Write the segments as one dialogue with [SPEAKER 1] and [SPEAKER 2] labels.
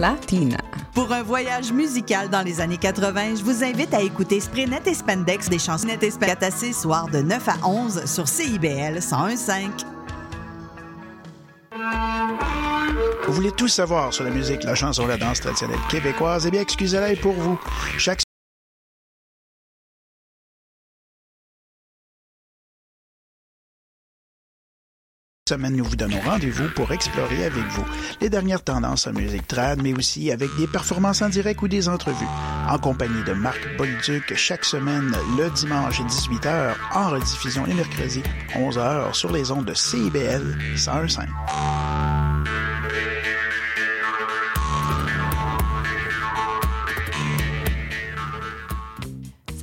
[SPEAKER 1] Latina.
[SPEAKER 2] Pour un voyage musical dans les années 80, je vous invite à écouter Sprinet et Spandex des chansonnettes et Spagatassé, soir de 9 à 11 sur CIBL 101.5.
[SPEAKER 3] Vous voulez tout savoir sur la musique, la chanson, la danse traditionnelle québécoise? Eh bien, excusez-la pour vous. Chaque semaine, nous vous donnons rendez-vous pour explorer avec vous les dernières tendances en musique trad, mais aussi avec des performances en direct ou des entrevues. En compagnie de Marc Bolduc, chaque semaine, le dimanche 18h, en rediffusion les mercredis 11h sur les ondes de CIBL 101.5.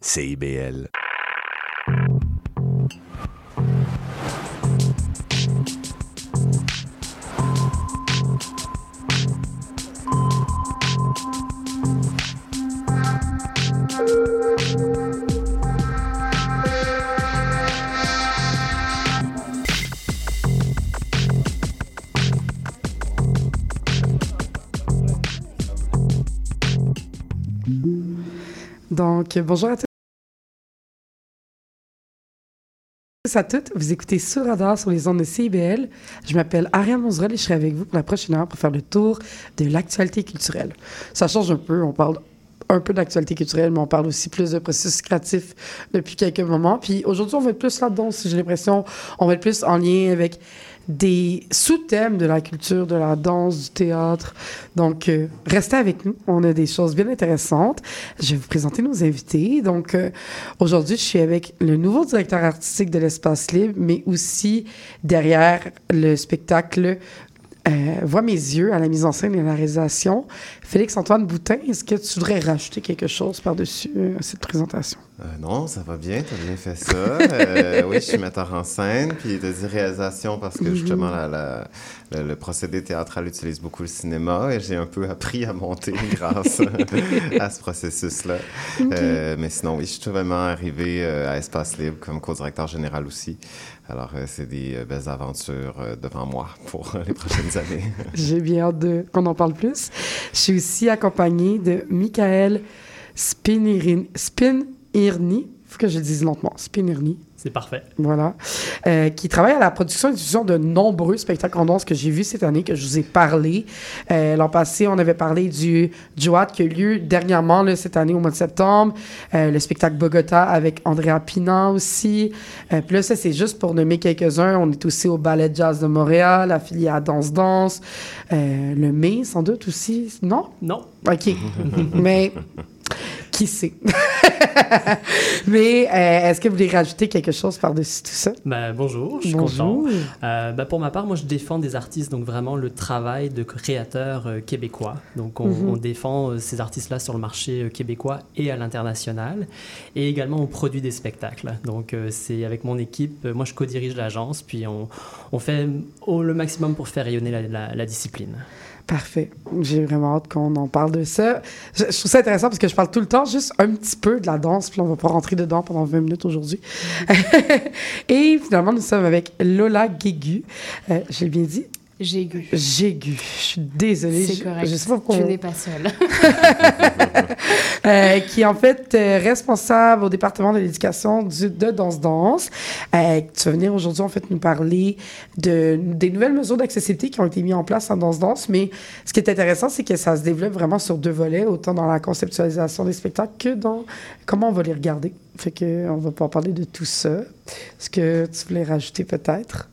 [SPEAKER 4] CIBL.
[SPEAKER 5] Donc, bonjour à tous. À toutes, vous écoutez Sur Radar sur les ondes de CIBL. Je m'appelle Ariane Monzerel et je serai avec vous pour la prochaine heure pour faire le tour de l'actualité culturelle. Ça change un peu, on parle un peu d'actualité culturelle, mais on parle aussi plus de processus créatifs depuis quelques moments. Puis aujourd'hui, on va être plus là-dedans, j'ai l'impression, on va être plus en lien avec des sous-thèmes de la culture, de la danse, du théâtre. Donc, euh, restez avec nous. On a des choses bien intéressantes. Je vais vous présenter nos invités. Donc, euh, aujourd'hui, je suis avec le nouveau directeur artistique de l'Espace Libre, mais aussi derrière le spectacle euh, Vois mes yeux à la mise en scène et à la réalisation. Félix-Antoine Boutin, est-ce que tu voudrais rajouter quelque chose par-dessus euh, cette présentation?
[SPEAKER 6] Euh, non, ça va bien, tu as bien fait ça. Euh, oui, je suis metteur en scène, puis de dire réalisation parce que justement, la, la, le, le procédé théâtral utilise beaucoup le cinéma et j'ai un peu appris à monter grâce à ce processus-là. Euh, mais sinon, oui, je suis tout vraiment arrivé à Espace Libre comme co-directeur général aussi. Alors, c'est des belles aventures devant moi pour les prochaines années.
[SPEAKER 5] J'ai bien hâte de- qu'on en parle plus. Je suis aussi accompagnée de Michael Spinirni. Spinirni. Faut que je le dise lentement. Spinirni.
[SPEAKER 7] C'est parfait.
[SPEAKER 5] Voilà. Euh, qui travaille à la production et diffusion de nombreux spectacles en danse que j'ai vus cette année, que je vous ai parlé. Euh, L'an passé, on avait parlé du Joat qui a eu lieu dernièrement, là, cette année, au mois de septembre. Euh, le spectacle Bogota avec Andrea Pina aussi. Puis là, ça, c'est juste pour nommer quelques-uns. On est aussi au Ballet Jazz de Montréal, affilié à Danse Danse. Le mai, sans doute aussi. Non?
[SPEAKER 7] Non.
[SPEAKER 5] OK. Mais qui sait? Mais euh, est-ce que vous voulez rajouter quelque chose par-dessus tout ça?
[SPEAKER 7] Ben, bonjour, je suis
[SPEAKER 5] Bonjour.
[SPEAKER 7] content. Euh, ben, pour ma part, moi, je défends des artistes, donc vraiment le travail de créateurs euh, québécois. Donc, on,
[SPEAKER 5] Mhm.
[SPEAKER 7] on défend ces artistes-là sur le marché québécois et à l'international. Et également, on produit des spectacles. Donc, c'est avec mon équipe, moi, je co-dirige l'agence, puis on, on fait au, le maximum pour faire rayonner la, la- la discipline.
[SPEAKER 5] Parfait. J'ai vraiment hâte qu'on en parle de ça. Je, trouve ça intéressant parce que je parle tout le temps juste un petit peu de la danse, puis on va pas rentrer dedans pendant 20 minutes aujourd'hui. Et finalement, nous sommes avec Lola Guégu. Euh, J'ai bien dit?
[SPEAKER 8] J'ai gu.
[SPEAKER 5] Jégu. Je suis désolée.
[SPEAKER 8] C'est
[SPEAKER 5] Je-
[SPEAKER 8] correct.
[SPEAKER 5] Je sais pas pourquoi.
[SPEAKER 8] Tu n'es pas seule.
[SPEAKER 5] Euh, qui est en fait euh, responsable au département de l'éducation du- de Danse Danse. Euh, tu vas venir aujourd'hui en fait nous parler de, des nouvelles mesures d'accessibilité qui ont été mises en place en Danse Danse. Mais ce qui est intéressant, c'est que ça se développe vraiment sur deux volets, autant dans la conceptualisation des spectacles que dans comment on va les regarder. Fait que on va pouvoir parler de tout ça. Est-ce que tu voulais rajouter peut-être?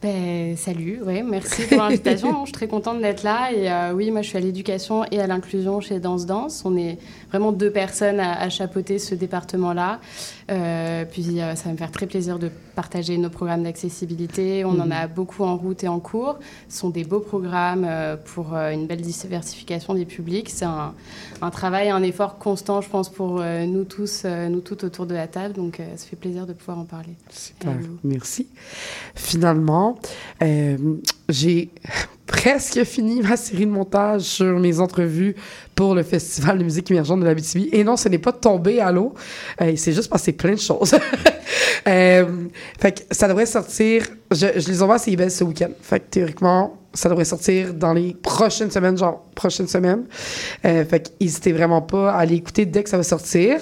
[SPEAKER 8] Ben, salut, ouais, merci pour l'invitation. je suis très contente d'être là. Et euh, oui, moi, je suis à l'éducation et à l'inclusion chez Danse Danse. On est vraiment deux personnes à, chapeauter ce département-là. Euh, puis, euh, ça va me faire très plaisir de partager nos programmes d'accessibilité. On en
[SPEAKER 5] Mhm.
[SPEAKER 8] a beaucoup en route et en cours. Ce sont des beaux programmes euh, pour euh, une belle diversification des publics. C'est un, un travail, un effort constant, je pense, pour euh, nous tous, nous toutes autour de la table. Donc, ça fait plaisir de pouvoir en parler.
[SPEAKER 5] Super, merci. Finalement, euh, j'ai presque fini ma série de montage sur mes entrevues pour le Festival de musique émergente de la BTB. Et non, ce n'est pas tombé à l'eau. Euh, il s'est juste passé plein de choses. Euh, fait que ça devrait sortir. Je, les envoie à CIBEL ce week-end. Fait que théoriquement, ça devrait sortir dans les prochaines semaines, genre prochaines semaines. Euh, fait n'hésitez vraiment pas à aller écouter dès que ça va sortir.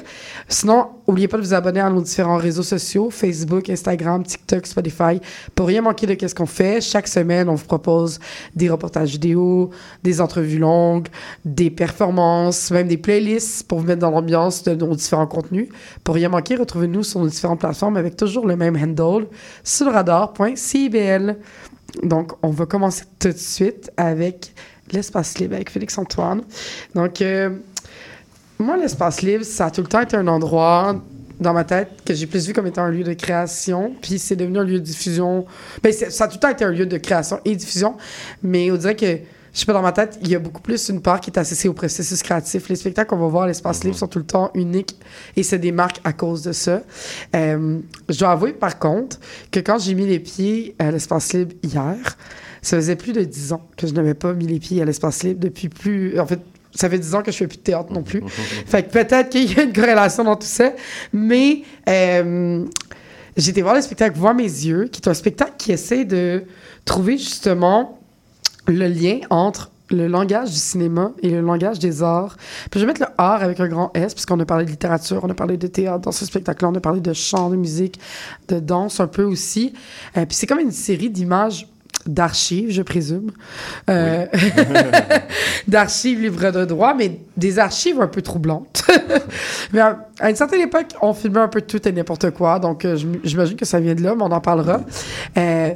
[SPEAKER 5] Sinon, n'oubliez pas de vous abonner à nos différents réseaux sociaux Facebook, Instagram, TikTok, Spotify pour rien manquer de qu'est-ce qu'on fait. Chaque semaine, on vous propose des reportages vidéo, des entrevues longues, des performances, même des playlists pour vous mettre dans l'ambiance de nos différents contenus. Pour rien manquer, retrouvez-nous sur nos différentes plateformes avec toujours le même handle sur. Donc, on va commencer tout de suite avec l'espace libre avec Félix Antoine. Donc, euh, moi, l'espace libre, ça a tout le temps été un endroit dans ma tête que j'ai plus vu comme étant un lieu de création, puis c'est devenu un lieu de diffusion. Ben, c'est- ça a tout le temps été un lieu de création et diffusion, mais on dirait que, je sais pas, dans ma tête, il y a beaucoup plus une part qui est associée au processus créatif. Les spectacles qu'on va voir à l'espace libre sont tout le temps uniques et se démarquent à cause de ça. Euh, je dois avouer, par contre, que quand j'ai mis les pieds à l'espace libre hier, ça faisait plus de 10 ans que je n'avais pas mis les pieds à l'espace libre depuis plus... En fait, ça fait 10 ans que je fais plus de théâtre non plus. fait que peut-être qu'il y a une corrélation dans tout ça. Mais euh, j'ai été voir le spectacle Voir mes yeux, qui est un spectacle qui essaie de trouver justement le lien entre le langage du cinéma et le langage des arts. Puis je vais mettre le art avec un grand S, puisqu'on a parlé de littérature, on a parlé de théâtre dans ce spectacle-là, on a parlé de chant, de musique, de danse un peu aussi. Euh, puis c'est comme une série d'images d'archives, je présume. Euh, d'archives livres de droit, mais des archives un peu troublantes. mais à, à une certaine époque, on filmait un peu tout et n'importe quoi, donc euh, j'im- j'imagine que ça vient de là, mais on en parlera. Euh,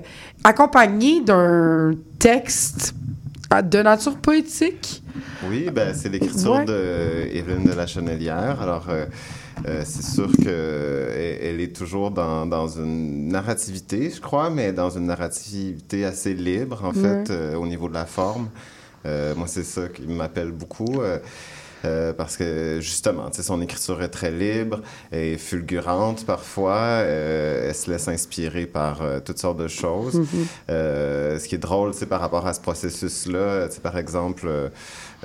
[SPEAKER 5] accompagné d'un texte euh, de nature poétique.
[SPEAKER 6] Oui, ben, c'est l'écriture
[SPEAKER 5] Ouais.
[SPEAKER 6] de Evelyne de la Chenelière. Alors, euh, euh, c'est sûr qu'elle elle est toujours dans, dans une narrativité, je crois, mais dans une narrativité assez libre, en fait, euh, au niveau de la forme. Euh, moi, c'est ça qui m'appelle beaucoup. euh, euh, parce que justement, tu sais, son écriture est très libre et fulgurante parfois. euh, elle se laisse inspirer par euh, toutes sortes de choses. Euh, ce qui est drôle, c'est par rapport à ce processus-là, par exemple, euh, euh,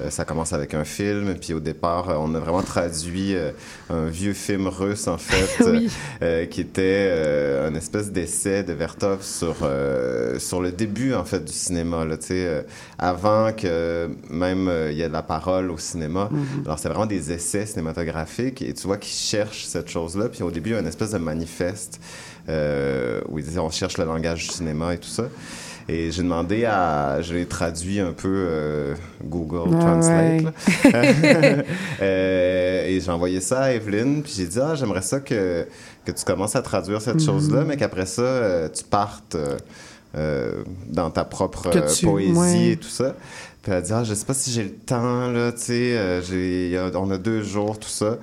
[SPEAKER 6] ça commence avec un film, puis au départ, euh, on a vraiment traduit euh, un vieux film russe, en fait,
[SPEAKER 5] oui.
[SPEAKER 6] euh, qui était euh, un espèce d'essai de Vertov sur, euh, sur le début, en fait, du cinéma, là, tu sais, euh, avant que même euh, il y ait de la parole au cinéma. Alors, c'est vraiment des essais cinématographiques, et tu vois qu'ils cherchent cette chose-là, puis au début, il y a une espèce de manifeste euh, où ils disaient on cherche le langage du cinéma et tout ça. Et j'ai demandé à. Je l'ai traduit un peu euh, Google
[SPEAKER 5] Ah
[SPEAKER 6] Translate.
[SPEAKER 5] ouais.
[SPEAKER 6] là. Euh, et j'ai envoyé ça à Evelyne, puis j'ai dit Ah, j'aimerais ça que, que tu commences à traduire cette
[SPEAKER 5] Mhm.
[SPEAKER 6] chose-là, mais qu'après ça, euh, tu partes euh, dans ta propre
[SPEAKER 5] tu-
[SPEAKER 6] poésie
[SPEAKER 5] ouais.
[SPEAKER 6] et tout ça. Puis elle a dit Ah, je sais pas si j'ai le temps, là, tu sais, on a deux jours, tout ça.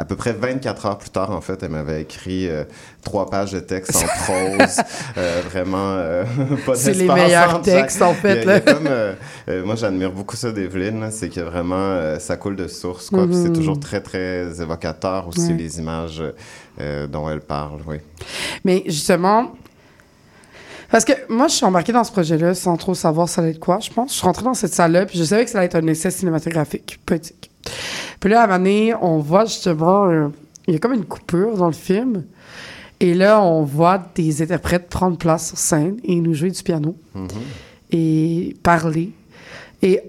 [SPEAKER 6] À peu près 24 heures plus tard, en fait, elle m'avait écrit euh, trois pages de texte en prose. euh, vraiment, euh, pas
[SPEAKER 5] C'est les meilleurs textes, en
[SPEAKER 6] il y a-
[SPEAKER 5] fait.
[SPEAKER 6] il y a
[SPEAKER 5] là.
[SPEAKER 6] comme, euh, euh, moi, j'admire beaucoup ça d'Evelyne, là, c'est que vraiment, euh, ça coule de source, quoi. Puis c'est
[SPEAKER 5] Mhm.
[SPEAKER 6] toujours très, très évocateur aussi,
[SPEAKER 5] Ouais.
[SPEAKER 6] les images euh, dont elle parle, oui.
[SPEAKER 5] Mais justement, parce que moi, je suis embarquée dans ce projet-là sans trop savoir ça allait être quoi, je pense. Je suis rentrée dans cette salle-là, puis je savais que ça allait être un essai cinématographique, poétique. Puis là, à un moment donné, on voit justement, euh, il y a comme une coupure dans le film. Et là, on voit des interprètes prendre place sur scène et nous jouer du piano
[SPEAKER 6] Mhm.
[SPEAKER 5] et parler. Et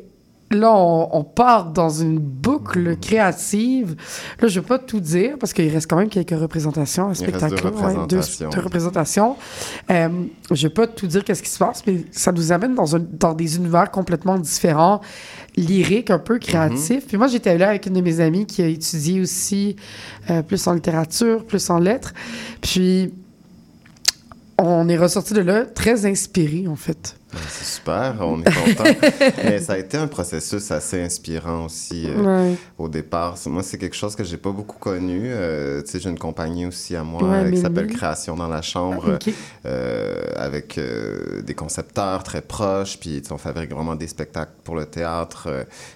[SPEAKER 5] là, on, on part dans une boucle créative. Là, je vais pas tout dire parce qu'il reste quand même quelques représentations
[SPEAKER 6] reste
[SPEAKER 5] spectacle.
[SPEAKER 6] deux représentations.
[SPEAKER 5] deux représentations. Euh, je vais pas tout dire qu'est-ce qui se passe, mais ça nous amène dans, un, dans des univers complètement différents, lyriques, un peu créatifs. Puis moi, j'étais là avec une de mes amies qui a étudié aussi euh, plus en littérature, plus en lettres. Puis on est ressorti de là très inspiré, en fait.
[SPEAKER 6] Ben, c'est super, on est content. Mais ça a été un processus assez inspirant aussi euh,
[SPEAKER 5] Ouais.
[SPEAKER 6] au départ. Moi, c'est quelque chose que j'ai pas beaucoup connu. Euh, tu sais, j'ai une compagnie aussi à moi
[SPEAKER 5] Ouais,
[SPEAKER 6] euh, qui s'appelle. Création dans la chambre, euh, avec des concepteurs très proches. Puis, on fabrique vraiment des spectacles pour le théâtre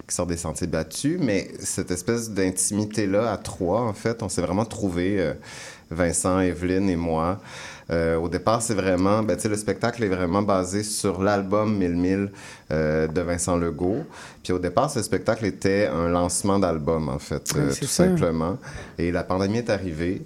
[SPEAKER 6] qui sortent des sentiers battus. Mais cette espèce d'intimité-là à trois, en fait, on s'est vraiment trouvé, Vincent, Evelyne et moi. Euh, au départ, c'est vraiment, ben, tu sais, le spectacle est vraiment basé sur l'album 1000 1000 euh, de Vincent Legault. Puis au départ, ce spectacle était un lancement d'album, en fait, euh, tout
[SPEAKER 5] ça.
[SPEAKER 6] simplement. Et la pandémie est arrivée.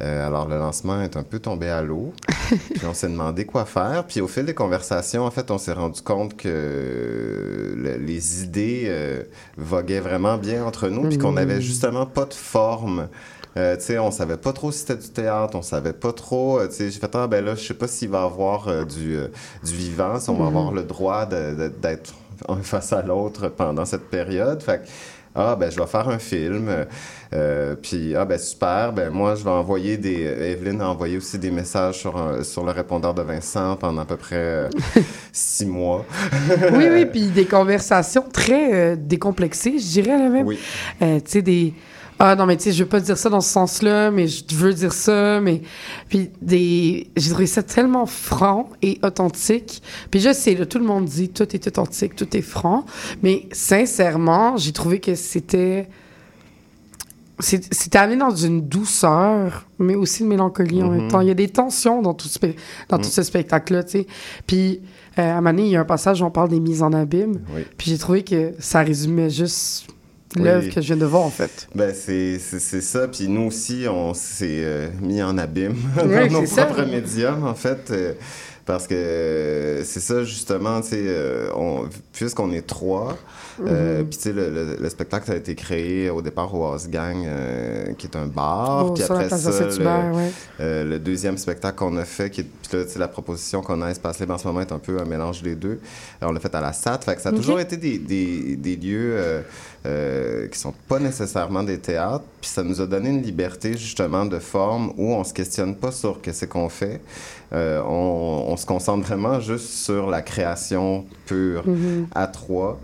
[SPEAKER 6] Euh, alors, le lancement est un peu tombé à l'eau. puis on s'est demandé quoi faire. Puis au fil des conversations, en fait, on s'est rendu compte que le- les idées euh, voguaient vraiment bien entre nous, puis qu'on n'avait justement pas de forme. Euh, tu sais, on savait pas trop si c'était du théâtre, on savait pas trop. euh, tu sais, j'ai fait ah ben là, je sais pas s'il va y avoir euh, du, euh, du vivant, si on va avoir le droit d'être un face à l'autre pendant cette période. Fait que, ah ben je vais faire un film. euh, puis ah ben super, ben moi je vais envoyer des. Evelyne a envoyé aussi des messages sur un- sur le répondeur de Vincent pendant à peu près euh, six mois.
[SPEAKER 5] oui, oui, puis des conversations très euh, décomplexées, je dirais, là même.
[SPEAKER 6] Oui.
[SPEAKER 5] Tu sais, des. Ah non, mais tu sais, je veux pas dire ça dans ce sens-là, mais je veux dire ça, mais. Puis des. J'ai trouvé ça tellement franc et authentique. Puis je sais, là, tout le monde dit tout est authentique, tout est franc. Mais sincèrement, j'ai trouvé que c'était. C'était amené dans une douceur, mais aussi une mélancolie en même temps. Il y a des tensions dans tout, ce spe- dans tout ce spectacle-là, tu sais. Puis, euh, à un moment donné, il y a un passage où on parle des mises en abîme.
[SPEAKER 6] Oui.
[SPEAKER 5] Puis j'ai trouvé que ça résumait juste l'œuvre
[SPEAKER 6] Oui.
[SPEAKER 5] que je viens de voir, en fait.
[SPEAKER 6] Ben, c'est ça. Puis nous aussi, on s'est euh, mis en abîme
[SPEAKER 5] Ouais,
[SPEAKER 6] dans nos propres médiums, en fait. Parce que c'est ça, justement, tu sais, euh, on- puisqu'on est trois, euh,
[SPEAKER 5] Mhm.
[SPEAKER 6] puis tu sais, le, le- le spectacle a été créé au départ au House Gang, euh, qui est un bar.
[SPEAKER 5] Oh,
[SPEAKER 6] puis après ça,
[SPEAKER 5] Saint-Hubert,
[SPEAKER 6] le,
[SPEAKER 5] ouais.
[SPEAKER 6] euh, le deuxième spectacle qu'on a fait, qui est, puis là, tu sais, la proposition qu'on a à Espace Libre en ce moment est un peu un mélange des deux. Alors, on l'a fait à la SAT. Fait que ça a toujours été des, des, des lieux euh, euh, qui sont pas nécessairement des théâtres. Puis ça nous a donné une liberté, justement, de forme où on se questionne pas sur qu'est-ce qu'on fait. Euh, on, on se concentre vraiment juste sur la création pure
[SPEAKER 5] Mhm.
[SPEAKER 6] à trois.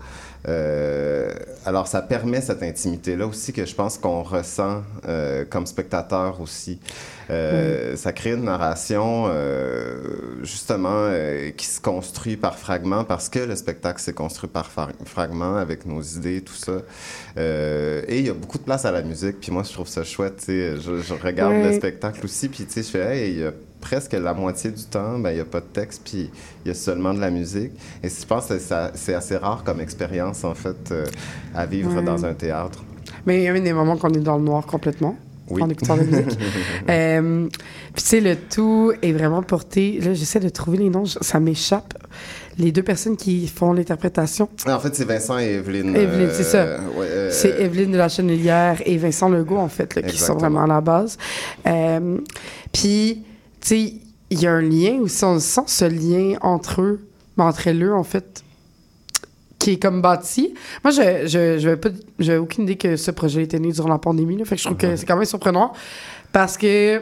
[SPEAKER 6] Euh, alors, ça permet cette intimité-là aussi que je pense qu'on ressent euh, comme spectateur aussi. Euh, Ça crée une narration, justement, qui se construit par fragments parce que le spectacle s'est construit par fra- fragments avec nos idées, tout ça. Et il y a beaucoup de place à la musique. Puis moi, je trouve ça chouette. Je, je regarde le spectacle aussi, puis tu sais, je fais, hey, il y a presque la moitié du temps, ben, il n'y a pas de texte, puis il y a seulement de la musique. Et je pense que c'est assez rare comme expérience, en fait, euh, à vivre
[SPEAKER 5] Ouais.
[SPEAKER 6] dans un théâtre.
[SPEAKER 5] Mais il y a des moments qu'on est dans le noir complètement.
[SPEAKER 6] Oui.
[SPEAKER 5] En écoutant la musique. Euh, Puis tu sais, le tout est vraiment porté. Là, j'essaie de trouver les noms, ça m'échappe. Les deux personnes qui font l'interprétation,
[SPEAKER 6] En fait, c'est Vincent et Evelyne.
[SPEAKER 5] Evelyne, c'est ça.
[SPEAKER 6] ouais, euh,
[SPEAKER 5] c'est Evelyne de la Chenelière et Vincent Legault, en fait, là, qui sont vraiment à la base. Puis, tu sais, il y a un lien aussi, on sent ce lien entre eux, mais entre eux, en fait, qui est comme bâti. Moi, je je je pas j'ai aucune idée que ce projet était né durant la pandémie. Là, fait que je trouve que c'est quand même surprenant parce que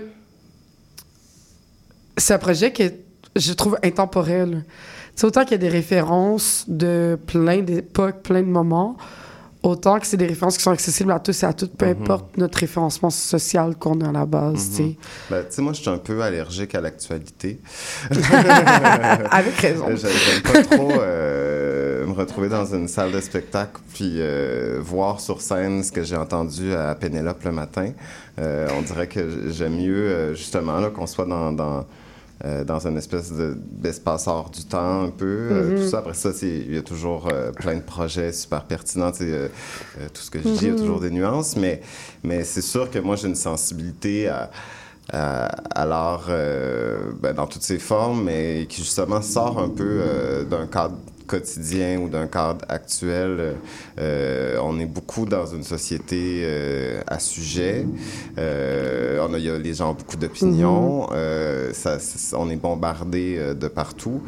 [SPEAKER 5] c'est un projet que je trouve intemporel. Sais, autant qu'il y a des références de plein d'époques, plein de moments, autant que c'est des références qui sont accessibles à tous et à toutes, peu importe notre référencement social qu'on a à la base, tu sais.
[SPEAKER 6] ben, tu sais, moi, je suis un peu allergique à l'actualité.
[SPEAKER 5] Avec raison.
[SPEAKER 6] J'ai- J'aime pas trop euh, me retrouver dans une salle de spectacle puis euh, voir sur scène ce que j'ai entendu à Pénélope le matin. Euh, on dirait que j'aime mieux, justement, qu'on soit dans... dans euh, dans une espèce de- d'espace hors du temps un peu. euh, Tout ça. Après ça, il y a toujours euh, plein de projets super pertinents. tout ce que je dis, il y a toujours des nuances. Mais, mais c'est sûr que moi, j'ai une sensibilité à, à, à l'art ben, dans toutes ses formes, mais qui justement sort un peu d'un cadre quotidien ou d'un cadre actuel. Euh, euh, on est beaucoup dans une société euh, à sujet. Euh, on a, il y a, les gens ont beaucoup d'opinions. Euh, ça, ça- on est bombardé euh, de partout.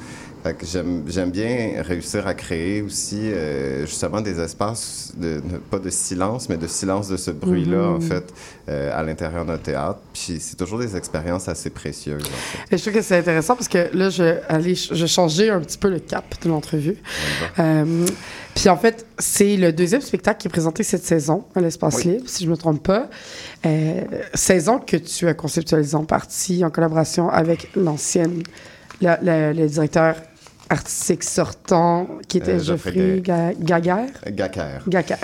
[SPEAKER 6] Fait que j'aime, bien réussir à créer aussi euh, justement des espaces, de, de- pas de silence, mais de silence de ce bruit-là, en fait, euh, à l'intérieur d'un théâtre. Puis c'est toujours des expériences assez précieuses. En fait.
[SPEAKER 5] Et je trouve que c'est intéressant parce que là, je vais je changer un petit peu le cap de l'entrevue. Euh, puis en fait, c'est le deuxième spectacle qui est présenté cette saison à l'Espace
[SPEAKER 6] Oui.
[SPEAKER 5] Libre, si je me trompe pas. Saison que tu as conceptualisée en partie en collaboration avec l'ancienne, la- la- le directeur artistique sortant qui était
[SPEAKER 6] Euh, Geoffrey
[SPEAKER 5] Ga- Gaguerre.
[SPEAKER 6] Gacker.
[SPEAKER 5] Gacker.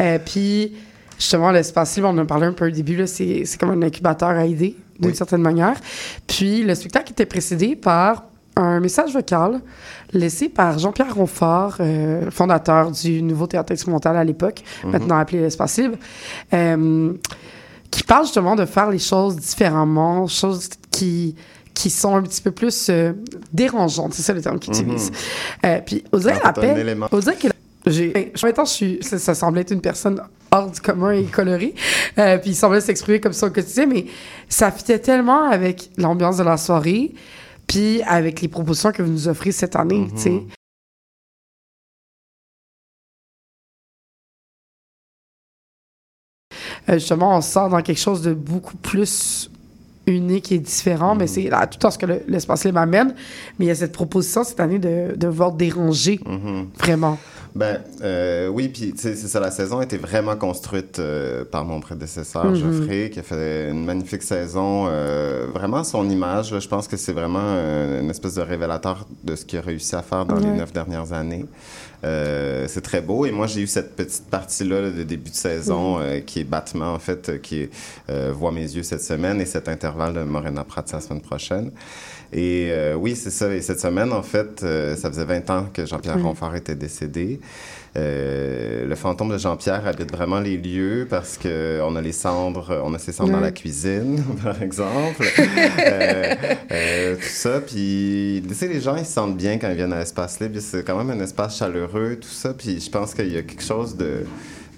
[SPEAKER 5] Euh, puis, justement, l'espace libre, on en a parlé un peu au début, c'est, comme un incubateur à idées, d'une
[SPEAKER 6] Oui.
[SPEAKER 5] certaine manière. Puis, le spectacle était précédé par un message vocal laissé par Jean-Pierre Ronfort, euh, fondateur du nouveau théâtre expérimental à l'époque, maintenant appelé l'espace libre, euh, qui parle justement de faire les choses différemment, choses qui qui sont un petit peu plus euh, dérangeantes, c'est ça le terme qu'il utilise. Euh, puis, on dirait
[SPEAKER 6] élément.
[SPEAKER 5] on dirait que j'ai. ben, En même temps, je suis, ça, ça semblait être une personne hors du commun et colorée. Euh, puis il semblait s'exprimer comme ça au quotidien, mais ça fitait tellement avec l'ambiance de la soirée, puis avec les propositions que vous nous offrez cette année, tu sais. Euh, justement, on sort dans quelque chose de beaucoup plus unique et différent, mais c'est là, tout en ce que le- l'espace libre amène. Mais il y a cette proposition cette année de, de vouloir déranger,
[SPEAKER 6] Mhm.
[SPEAKER 5] vraiment.
[SPEAKER 6] Ben euh, oui, puis c'est ça, la saison a été vraiment construite euh, par mon prédécesseur,
[SPEAKER 5] Mhm.
[SPEAKER 6] Geoffrey, qui a fait une magnifique saison. euh, vraiment, son image, là, je pense que c'est vraiment euh, une espèce de révélateur de ce qu'il a réussi à faire dans les neuf dernières années. Euh, c'est très beau. Et moi, j'ai eu cette petite partie-là là, de début de saison euh, qui est battement, en fait, qui euh, voit mes yeux cette semaine et cet intervalle de Morena Prats la semaine prochaine. Et euh, oui, c'est ça. Et cette semaine, en fait, euh, ça faisait 20 ans que Jean-Pierre Ronfort était décédé. Euh, le fantôme de Jean-Pierre habite vraiment les lieux parce que on a les cendres, on a ses cendres dans la cuisine, par exemple. Tout ça. Puis, tu sais, les gens, ils se sentent bien quand ils viennent à l'espace libre. C'est quand même un espace chaleureux, tout ça. Puis, je pense qu'il y a quelque chose de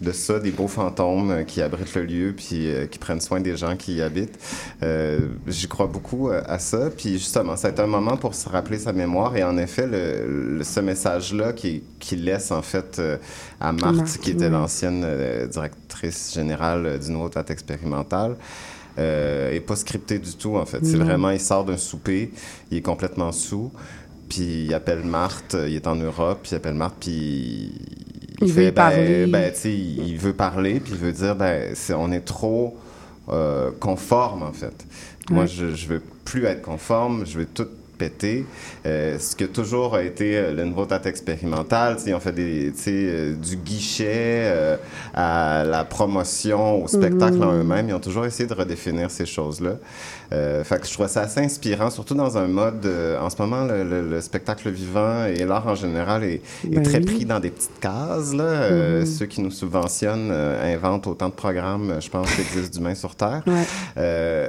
[SPEAKER 6] de ça, des beaux fantômes euh, qui abritent le lieu puis euh, qui prennent soin des gens qui y habitent. Euh, J'y crois beaucoup euh, à ça. Puis justement, été un moment pour se rappeler sa mémoire. Et en effet, le, le- ce message-là qui, qui laisse en fait euh, à Marthe,
[SPEAKER 5] Marthe,
[SPEAKER 6] qui était l'ancienne euh, directrice générale du Nouveau Théâtre expérimental, euh, est pas scripté du tout en fait. C'est vraiment, il sort d'un souper, il est complètement sous. Puis il appelle Marthe, il est en Europe, puis il appelle Marthe, puis
[SPEAKER 5] Il veut y
[SPEAKER 6] ben,
[SPEAKER 5] parler.
[SPEAKER 6] ben, tu sais, il veut parler, puis il veut dire, ben, on est trop euh, conforme, en fait. Moi, je, je veux plus être conforme, je veux tout péter. Euh, ce toujours a été euh, le nouveau théâtre expérimental, on fait des, euh, du guichet euh, à la promotion, au spectacle en eux-mêmes. Ils ont toujours essayé de redéfinir ces choses-là. Fait que je trouve ça assez inspirant, surtout dans un mode, en ce moment, le, le- le spectacle vivant et l'art en général est, est
[SPEAKER 5] Ben
[SPEAKER 6] très
[SPEAKER 5] oui.
[SPEAKER 6] pris dans des petites cases. Là.
[SPEAKER 5] Mhm.
[SPEAKER 6] Ceux qui nous subventionnent inventent autant de programmes, je pense, qu'il existe d'humains sur Terre.
[SPEAKER 5] Ouais.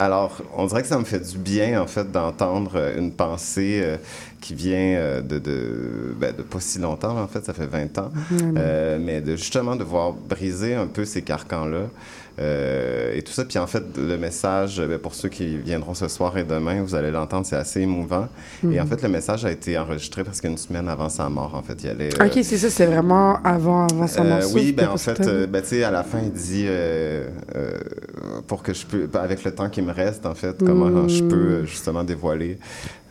[SPEAKER 6] Alors, on dirait que ça me fait du bien, en fait, d'entendre euh, une pensée euh, qui vient euh, de, de, ben, de pas si longtemps, en fait, ça fait 20 ans, Euh, mais de justement de voir briser un peu ces carcans-là. Euh, et tout ça, puis en fait, le message, ben, pour ceux qui viendront ce soir et demain, vous allez l'entendre, c'est assez émouvant. Et en fait, le message a été enregistré presque une semaine avant sa mort, en fait. Il allait, euh,
[SPEAKER 5] Ok, c'est ça, c'est vraiment avant, avant
[SPEAKER 6] euh,
[SPEAKER 5] morceau.
[SPEAKER 6] oui, ben en fait, euh, ben, tu sais, à la fin, il dit euh, euh, pour que je peux, avec le temps qui me reste, en fait, comment
[SPEAKER 5] Mm.
[SPEAKER 6] je peux euh, justement dévoiler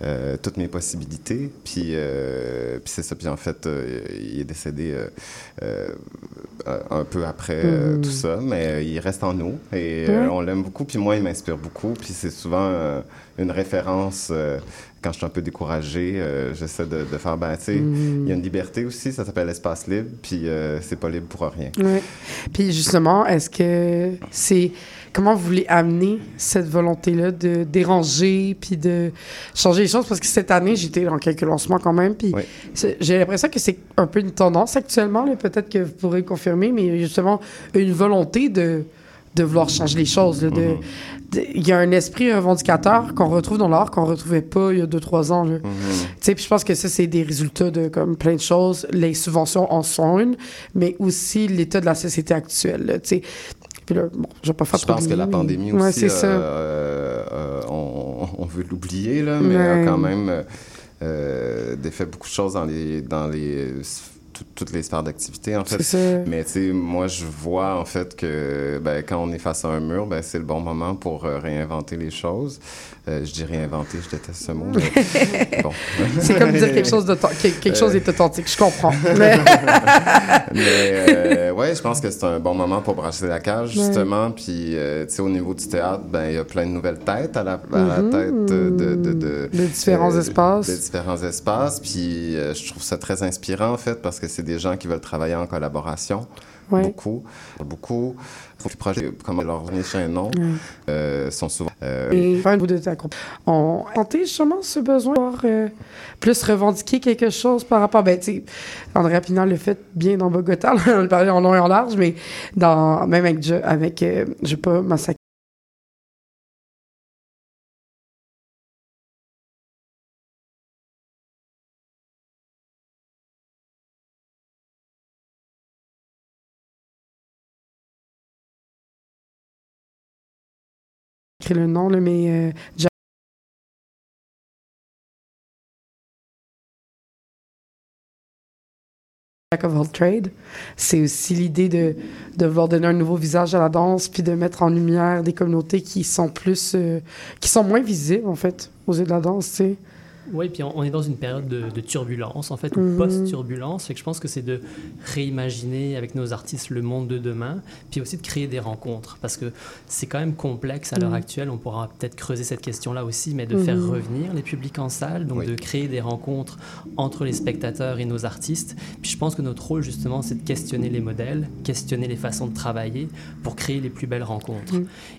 [SPEAKER 6] euh, toutes mes possibilités. Puis, euh, puis c'est ça. Puis en fait, euh, il est décédé euh, euh, un peu après euh,
[SPEAKER 5] Mm.
[SPEAKER 6] tout ça, mais il reste en nous et
[SPEAKER 5] Ouais.
[SPEAKER 6] on l'aime beaucoup. Puis moi, il m'inspire beaucoup. Puis c'est souvent une référence. Quand je suis un peu découragé, euh, j'essaie de, de faire, ben, tu sais,
[SPEAKER 5] Mm.
[SPEAKER 6] il y a une liberté aussi, ça s'appelle l'espace libre, puis euh, c'est pas libre pour rien.
[SPEAKER 5] Ouais. Puis justement, est-ce que c'est comment vous voulez amener cette volonté-là de déranger puis de changer les choses? Parce que cette année j'étais dans quelques lancements quand même puis
[SPEAKER 6] Oui.
[SPEAKER 5] j'ai l'impression que c'est un peu une tendance actuellement peut-être que vous pourrez confirmer mais justement une volonté de de vouloir changer les choses
[SPEAKER 6] Mhm.
[SPEAKER 5] il y a un esprit revendicateur qu'on retrouve dans l'art qu'on retrouvait pas il y a deux trois ans là. Tu sais, puis je pense que ça, c'est des résultats de comme plein de choses. Les subventions en sont une, mais aussi l'état de la société actuelle. sais, puis là, bon, je vais pas faire
[SPEAKER 6] Je pense que la pandémie
[SPEAKER 5] mais-
[SPEAKER 6] aussi, euh, euh, on, on veut l'oublier, là, mais
[SPEAKER 5] Ouais.
[SPEAKER 6] a quand même euh, défait beaucoup de choses dans les, dans les toutes les sphères d'activité, en fait.
[SPEAKER 5] Ça.
[SPEAKER 6] Mais tu sais, moi, je vois, en fait, que ben, quand on est face à un mur, ben, c'est le bon moment pour euh, réinventer les choses. Euh, je dis réinventer, je déteste ce mot, mais bon.
[SPEAKER 5] c'est comme dire quelque chose, de quelque chose est authentique, je comprends.
[SPEAKER 6] mais, euh, ouais, je pense que c'est un bon moment pour brasser la cage, justement. Puis, tu sais, au niveau du théâtre, ben, il y a plein de nouvelles têtes à la, à
[SPEAKER 5] Mhm.
[SPEAKER 6] tête de... de, de, de
[SPEAKER 5] différents espaces.
[SPEAKER 6] De différents espaces. Puis, je trouve ça très inspirant, en fait, parce que c'est des gens qui veulent travailler en collaboration.
[SPEAKER 5] Ouais.
[SPEAKER 6] Beaucoup. Beaucoup. Les projets, comme leur chez un nom, euh, sont souvent. Euh,
[SPEAKER 5] Et de ta. On tenté justement ce besoin de pouvoir, euh, plus revendiquer quelque chose par rapport. Ben, tu sais, André le fait bien dans Bogota, on le parlait en long et en large, mais dans, même avec, Je- avec euh, je sais pas, Massacre. Le nom, mais euh, Jack- of all trade, c'est aussi l'idée de, donner un nouveau visage à la danse, puis de mettre en lumière des communautés qui sont plus, euh, qui sont moins visibles en fait aux yeux de la danse.
[SPEAKER 7] Oui, puis on on est dans une période de, de turbulence, en fait, ou
[SPEAKER 5] Mhm.
[SPEAKER 7] post-turbulence. Que je pense que c'est de réimaginer avec nos artistes le monde de demain, puis aussi de créer des rencontres. Parce que c'est quand même complexe à l'heure
[SPEAKER 5] Mhm.
[SPEAKER 7] actuelle. On pourra peut-être creuser cette question-là aussi, mais de faire
[SPEAKER 5] Mhm.
[SPEAKER 7] revenir les publics en salle, donc
[SPEAKER 6] Oui.
[SPEAKER 7] de créer des rencontres entre les spectateurs et nos artistes. Puis je pense que notre rôle, justement, c'est de questionner les modèles, questionner les façons de travailler pour créer les plus belles rencontres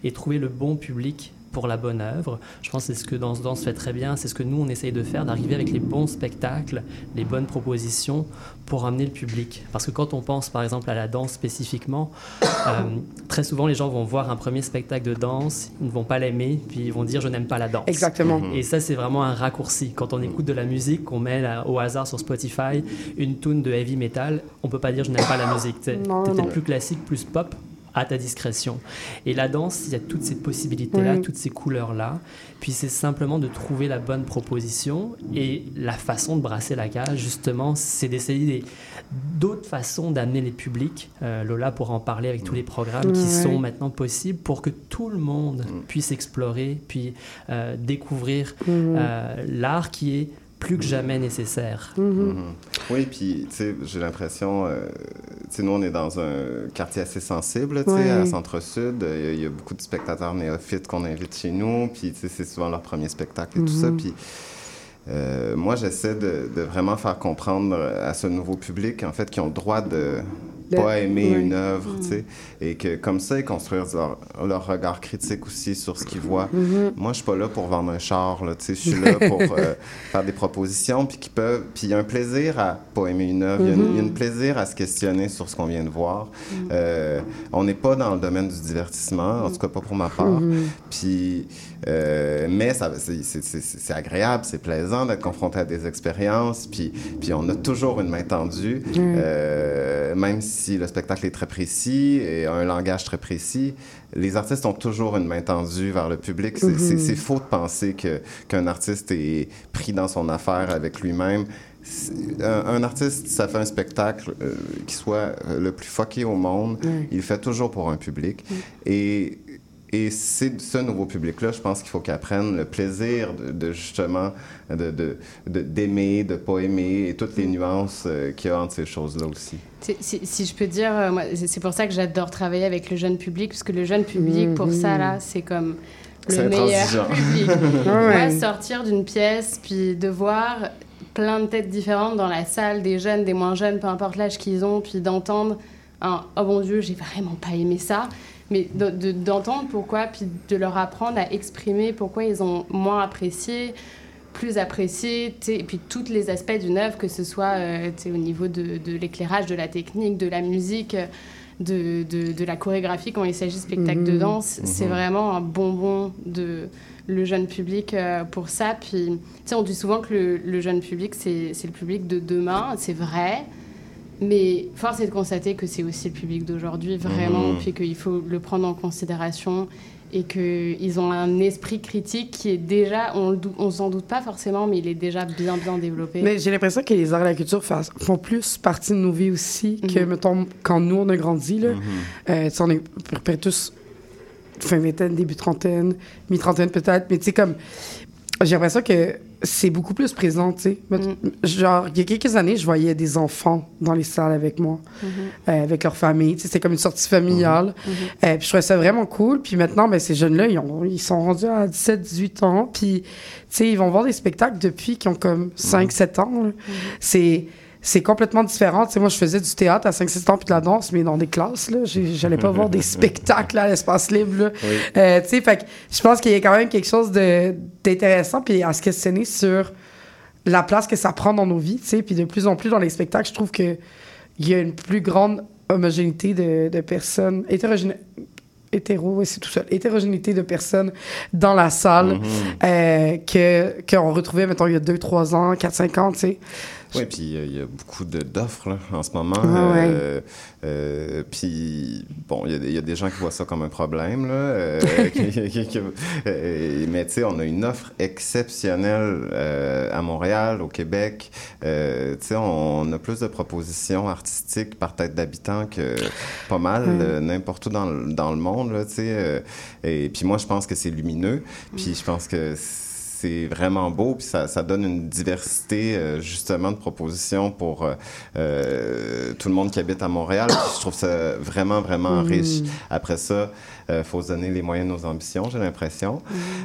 [SPEAKER 7] et trouver le bon public pour la bonne œuvre. Je pense que c'est ce que Danse Danse fait très bien, c'est ce que nous on essaye de faire, d'arriver avec les bons spectacles, les bonnes propositions pour amener le public. Parce que quand on pense par exemple à la danse spécifiquement, euh, très souvent les gens vont voir un premier spectacle de danse, ils ne vont pas l'aimer, puis ils vont dire je n'aime pas la danse.
[SPEAKER 5] Exactement.
[SPEAKER 7] Et ça, c'est vraiment un raccourci. Quand on écoute de la musique, qu'on met là, au hasard sur Spotify une tune de heavy metal, on peut pas dire je n'aime pas la musique. C'est peut-être plus classique, plus pop à ta discrétion. Et la danse, il y a toutes ces possibilités-là,
[SPEAKER 5] Oui.
[SPEAKER 7] toutes ces couleurs-là. Puis c'est simplement de trouver la bonne proposition et la façon de brasser la cage, justement, c'est d'essayer des- d'autres façons d'amener les publics. Euh, Lola pourra en parler avec tous les programmes qui sont maintenant possibles pour que tout le monde puisse explorer, puis euh, découvrir
[SPEAKER 5] Mhm.
[SPEAKER 7] euh, l'art qui est plus que jamais nécessaire.
[SPEAKER 5] Mhm.
[SPEAKER 6] Mhm. Oui, puis tu sais, j'ai l'impression, euh, tu sais, nous on est dans un quartier assez sensible, tu sais,
[SPEAKER 5] Ouais.
[SPEAKER 6] à Centre-Sud. Il y a- il y, a beaucoup de spectateurs néophytes qu'on invite chez nous, puis tu sais, c'est souvent leur premier spectacle et tout ça.
[SPEAKER 5] Mhm.
[SPEAKER 6] Puis euh, moi, j'essaie de, de vraiment faire comprendre à ce nouveau public, en fait, qu'ils ont le droit De- pas aimer une œuvre, tu sais, et que comme ça, ils construire leur, leur regard critique aussi sur ce qu'ils voient.
[SPEAKER 5] Mhm.
[SPEAKER 6] Moi, je suis pas là pour vendre un char, là, tu sais, je suis là pour euh, faire des propositions, puis qui peuvent, puis il y a un plaisir à pas aimer une œuvre, il y a y, un plaisir à se questionner sur ce qu'on vient de voir. Euh, on n'est pas dans le domaine du divertissement, en tout cas pas pour ma part. Puis, euh, mais c'est, agréable, c'est plaisant d'être confronté à des expériences, puis, puis on a toujours une main tendue, euh, même si le spectacle est très précis et a un langage très précis. Les artistes ont toujours une main tendue vers le public. C'est, c'est faux de penser qu'un artiste est pris dans son affaire avec lui-même. Un, un artiste, ça fait un spectacle euh, qui soit le plus fucké au monde. Il le fait toujours pour un public. Et et c'est ce nouveau public-là, je pense qu'il faut qu'il apprenne le plaisir de, de justement de, de, de- d'aimer, de pas aimer et toutes les nuances euh, qu'il y a entre ces choses-là aussi.
[SPEAKER 8] Si, si- si je peux dire, euh, moi, c'est pour ça que j'adore travailler avec le jeune public, parce que le jeune public, pour ça, là, c'est comme le meilleur public.
[SPEAKER 5] Ouais.
[SPEAKER 8] Moi, sortir d'une pièce, puis de voir plein de têtes différentes dans la salle, des jeunes, des moins jeunes, peu importe l'âge qu'ils ont, puis d'entendre un « Oh mon Dieu, j'ai vraiment pas aimé ça », mais de- de- d'entendre pourquoi, puis de leur apprendre à exprimer pourquoi ils ont moins apprécié, plus apprécié, et puis tous les aspects d'une œuvre, que ce soit euh, au niveau de, de l'éclairage, de la technique, de la musique, de, la chorégraphie quand il s'agit de spectacle de
[SPEAKER 5] Mhm.
[SPEAKER 8] danse. C'est
[SPEAKER 6] Mhm.
[SPEAKER 8] vraiment un bonbon de le jeune public euh, pour ça. Puis, on dit souvent que le, le jeune public, c'est le public de demain, c'est vrai. Mais force est de constater que c'est aussi le public d'aujourd'hui, vraiment,
[SPEAKER 6] Mhm.
[SPEAKER 8] puis qu'il faut le prendre en considération et qu'ils ont un esprit critique qui est déjà, on, le dou- on s'en doute pas forcément, mais il est déjà bien, bien développé.
[SPEAKER 5] Mais j'ai l'impression que les arts et la culture font plus partie de nos vies aussi que,
[SPEAKER 8] Mhm.
[SPEAKER 5] mettons, quand nous, on a grandi. Là.
[SPEAKER 6] Mhm.
[SPEAKER 5] Euh, tu sais, on est à peu près tous fin vingtaine, début trentaine, mi-trentaine peut-être. Mais tu sais, comme, j'ai l'impression que c'est beaucoup plus présent, tu sais.
[SPEAKER 8] Mhm.
[SPEAKER 5] Genre, il y a quelques années, je voyais des enfants dans les salles avec moi,
[SPEAKER 8] Mhm.
[SPEAKER 5] euh, avec leur famille. Tu sais, c'était comme une sortie familiale.
[SPEAKER 8] Mhm.
[SPEAKER 5] Euh, puis je trouvais ça vraiment cool. Puis maintenant, ben, ces jeunes-là, ils, ont- ils sont rendus à 17, 18 ans. Puis, tu sais, ils vont voir des spectacles depuis qu'ils ont comme 5, 7 ans. C'est... C'est complètement différent. Tu sais, moi, je faisais du théâtre à 5-6 ans puis de la danse, mais dans des classes, là. J'allais pas voir des spectacles à l'espace libre, là.
[SPEAKER 6] Oui.
[SPEAKER 5] Euh, tu sais, fait que je pense qu'il y a quand même quelque chose d'intéressant puis à se questionner sur la place que ça prend dans nos vies, tu sais. Puis de plus en plus dans les spectacles, je trouve que il y a une plus grande homogénéité de, de personnes hétérogènes hétéro, oui, c'est tout seul. Hétérogénéité de personnes dans la salle
[SPEAKER 6] Mhm.
[SPEAKER 5] euh, que qu'on retrouvait, mettons, il y a 2, 3 ans, 4, 5 ans, tu sais.
[SPEAKER 6] Oui, puis euh, il y a beaucoup d'offres en ce moment.
[SPEAKER 5] Ouais, ouais.
[SPEAKER 6] Euh, euh, puis, bon, il y, a des- il y a des gens qui voient ça comme un problème. Là, qui- qui- qui- mais tu sais, on a une offre exceptionnelle à Montréal, au Québec. Tu sais, on a plus de propositions artistiques par tête d'habitant que pas mal
[SPEAKER 5] Ouais.
[SPEAKER 6] n'importe où dans, le- dans le monde. Là, et puis moi, je pense que c'est lumineux. Puis je pense que c'est vraiment beau, puis ça, ça donne une diversité euh, justement de propositions pour euh, euh, tout le monde qui habite à Montréal. Je trouve ça vraiment, vraiment
[SPEAKER 5] Mm.
[SPEAKER 6] riche. Après ça, il faut se donner les moyens de nos ambitions, j'ai l'impression.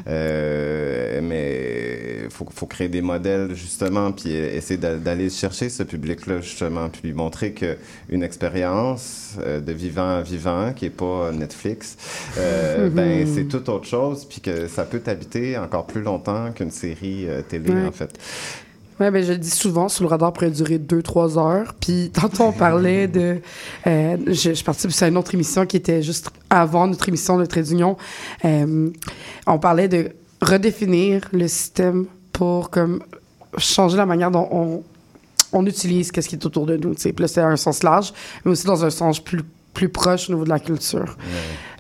[SPEAKER 6] Euh, mais il faut, faut créer des modèles justement, puis essayer d'a- d'aller chercher ce public-là justement, puis lui montrer que une expérience euh, de vivant à vivant, qui est pas Netflix, euh, ben c'est tout autre chose, puis que ça peut t'habiter encore plus longtemps qu'une série euh, télé
[SPEAKER 5] Ouais.
[SPEAKER 6] en fait.
[SPEAKER 5] Ben, je le dis souvent, sur le radar pourrait durer 2-3 heures. Puis tantôt, on parlait de... euh, je, je participe à une autre émission qui était juste avant notre émission de Trait d'Union. Euh, on parlait de redéfinir le système pour comme changer la manière dont on, on utilise qu'est-ce qui est autour de nous. Puis là, c'est un sens large, mais aussi dans un sens plus, plus proche au niveau de la culture.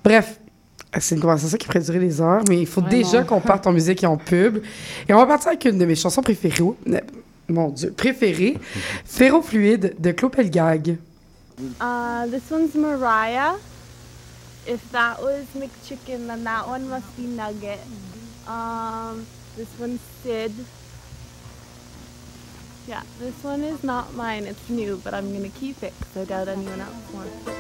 [SPEAKER 5] Bref, c'est une conversation qui pourrait durer des heures, mais il faut
[SPEAKER 8] Vraiment.
[SPEAKER 5] déjà qu'on parte en musique et en pub. Et on va partir avec une de mes chansons préférées. euh, Mon Dieu, préférée, Ferrofluide de Claude Pelgag.
[SPEAKER 1] Uh, this one's Mariah. If that was McChicken, then that one must be Nugget. Um, this one's Sid. Yeah, this one is not mine. It's new, but I'm gonna keep it because I doubt anyone else wants it.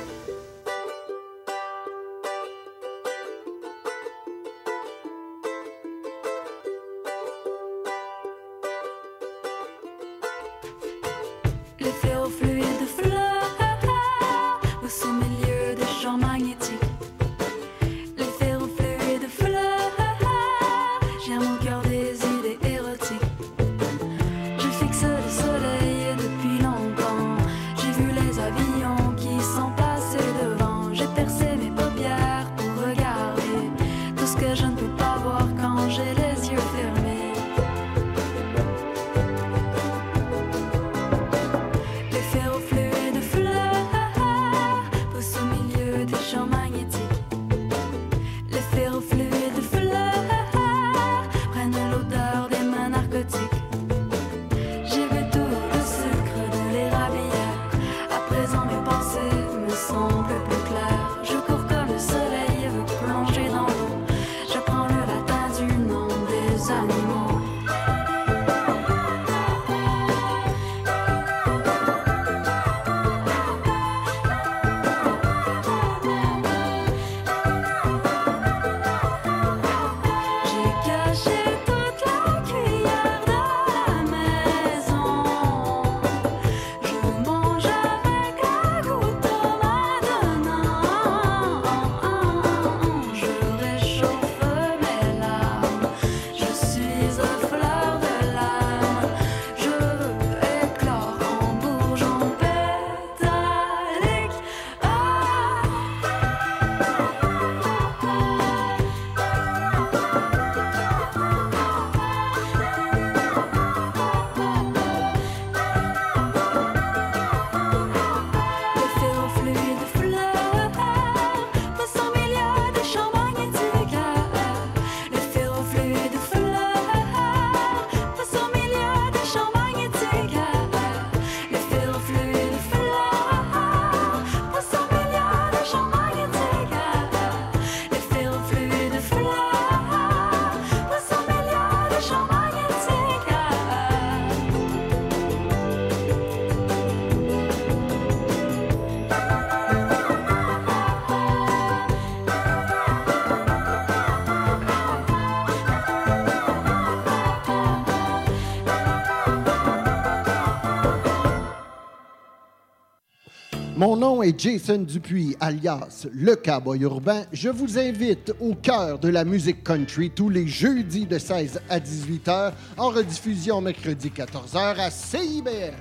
[SPEAKER 4] Mon
[SPEAKER 9] nom est Jason Dupuis, alias Le Cowboy Urbain. Je vous invite au cœur de la musique country tous les jeudis de 16 à 18 h, en rediffusion mercredi 14 h à CIBL.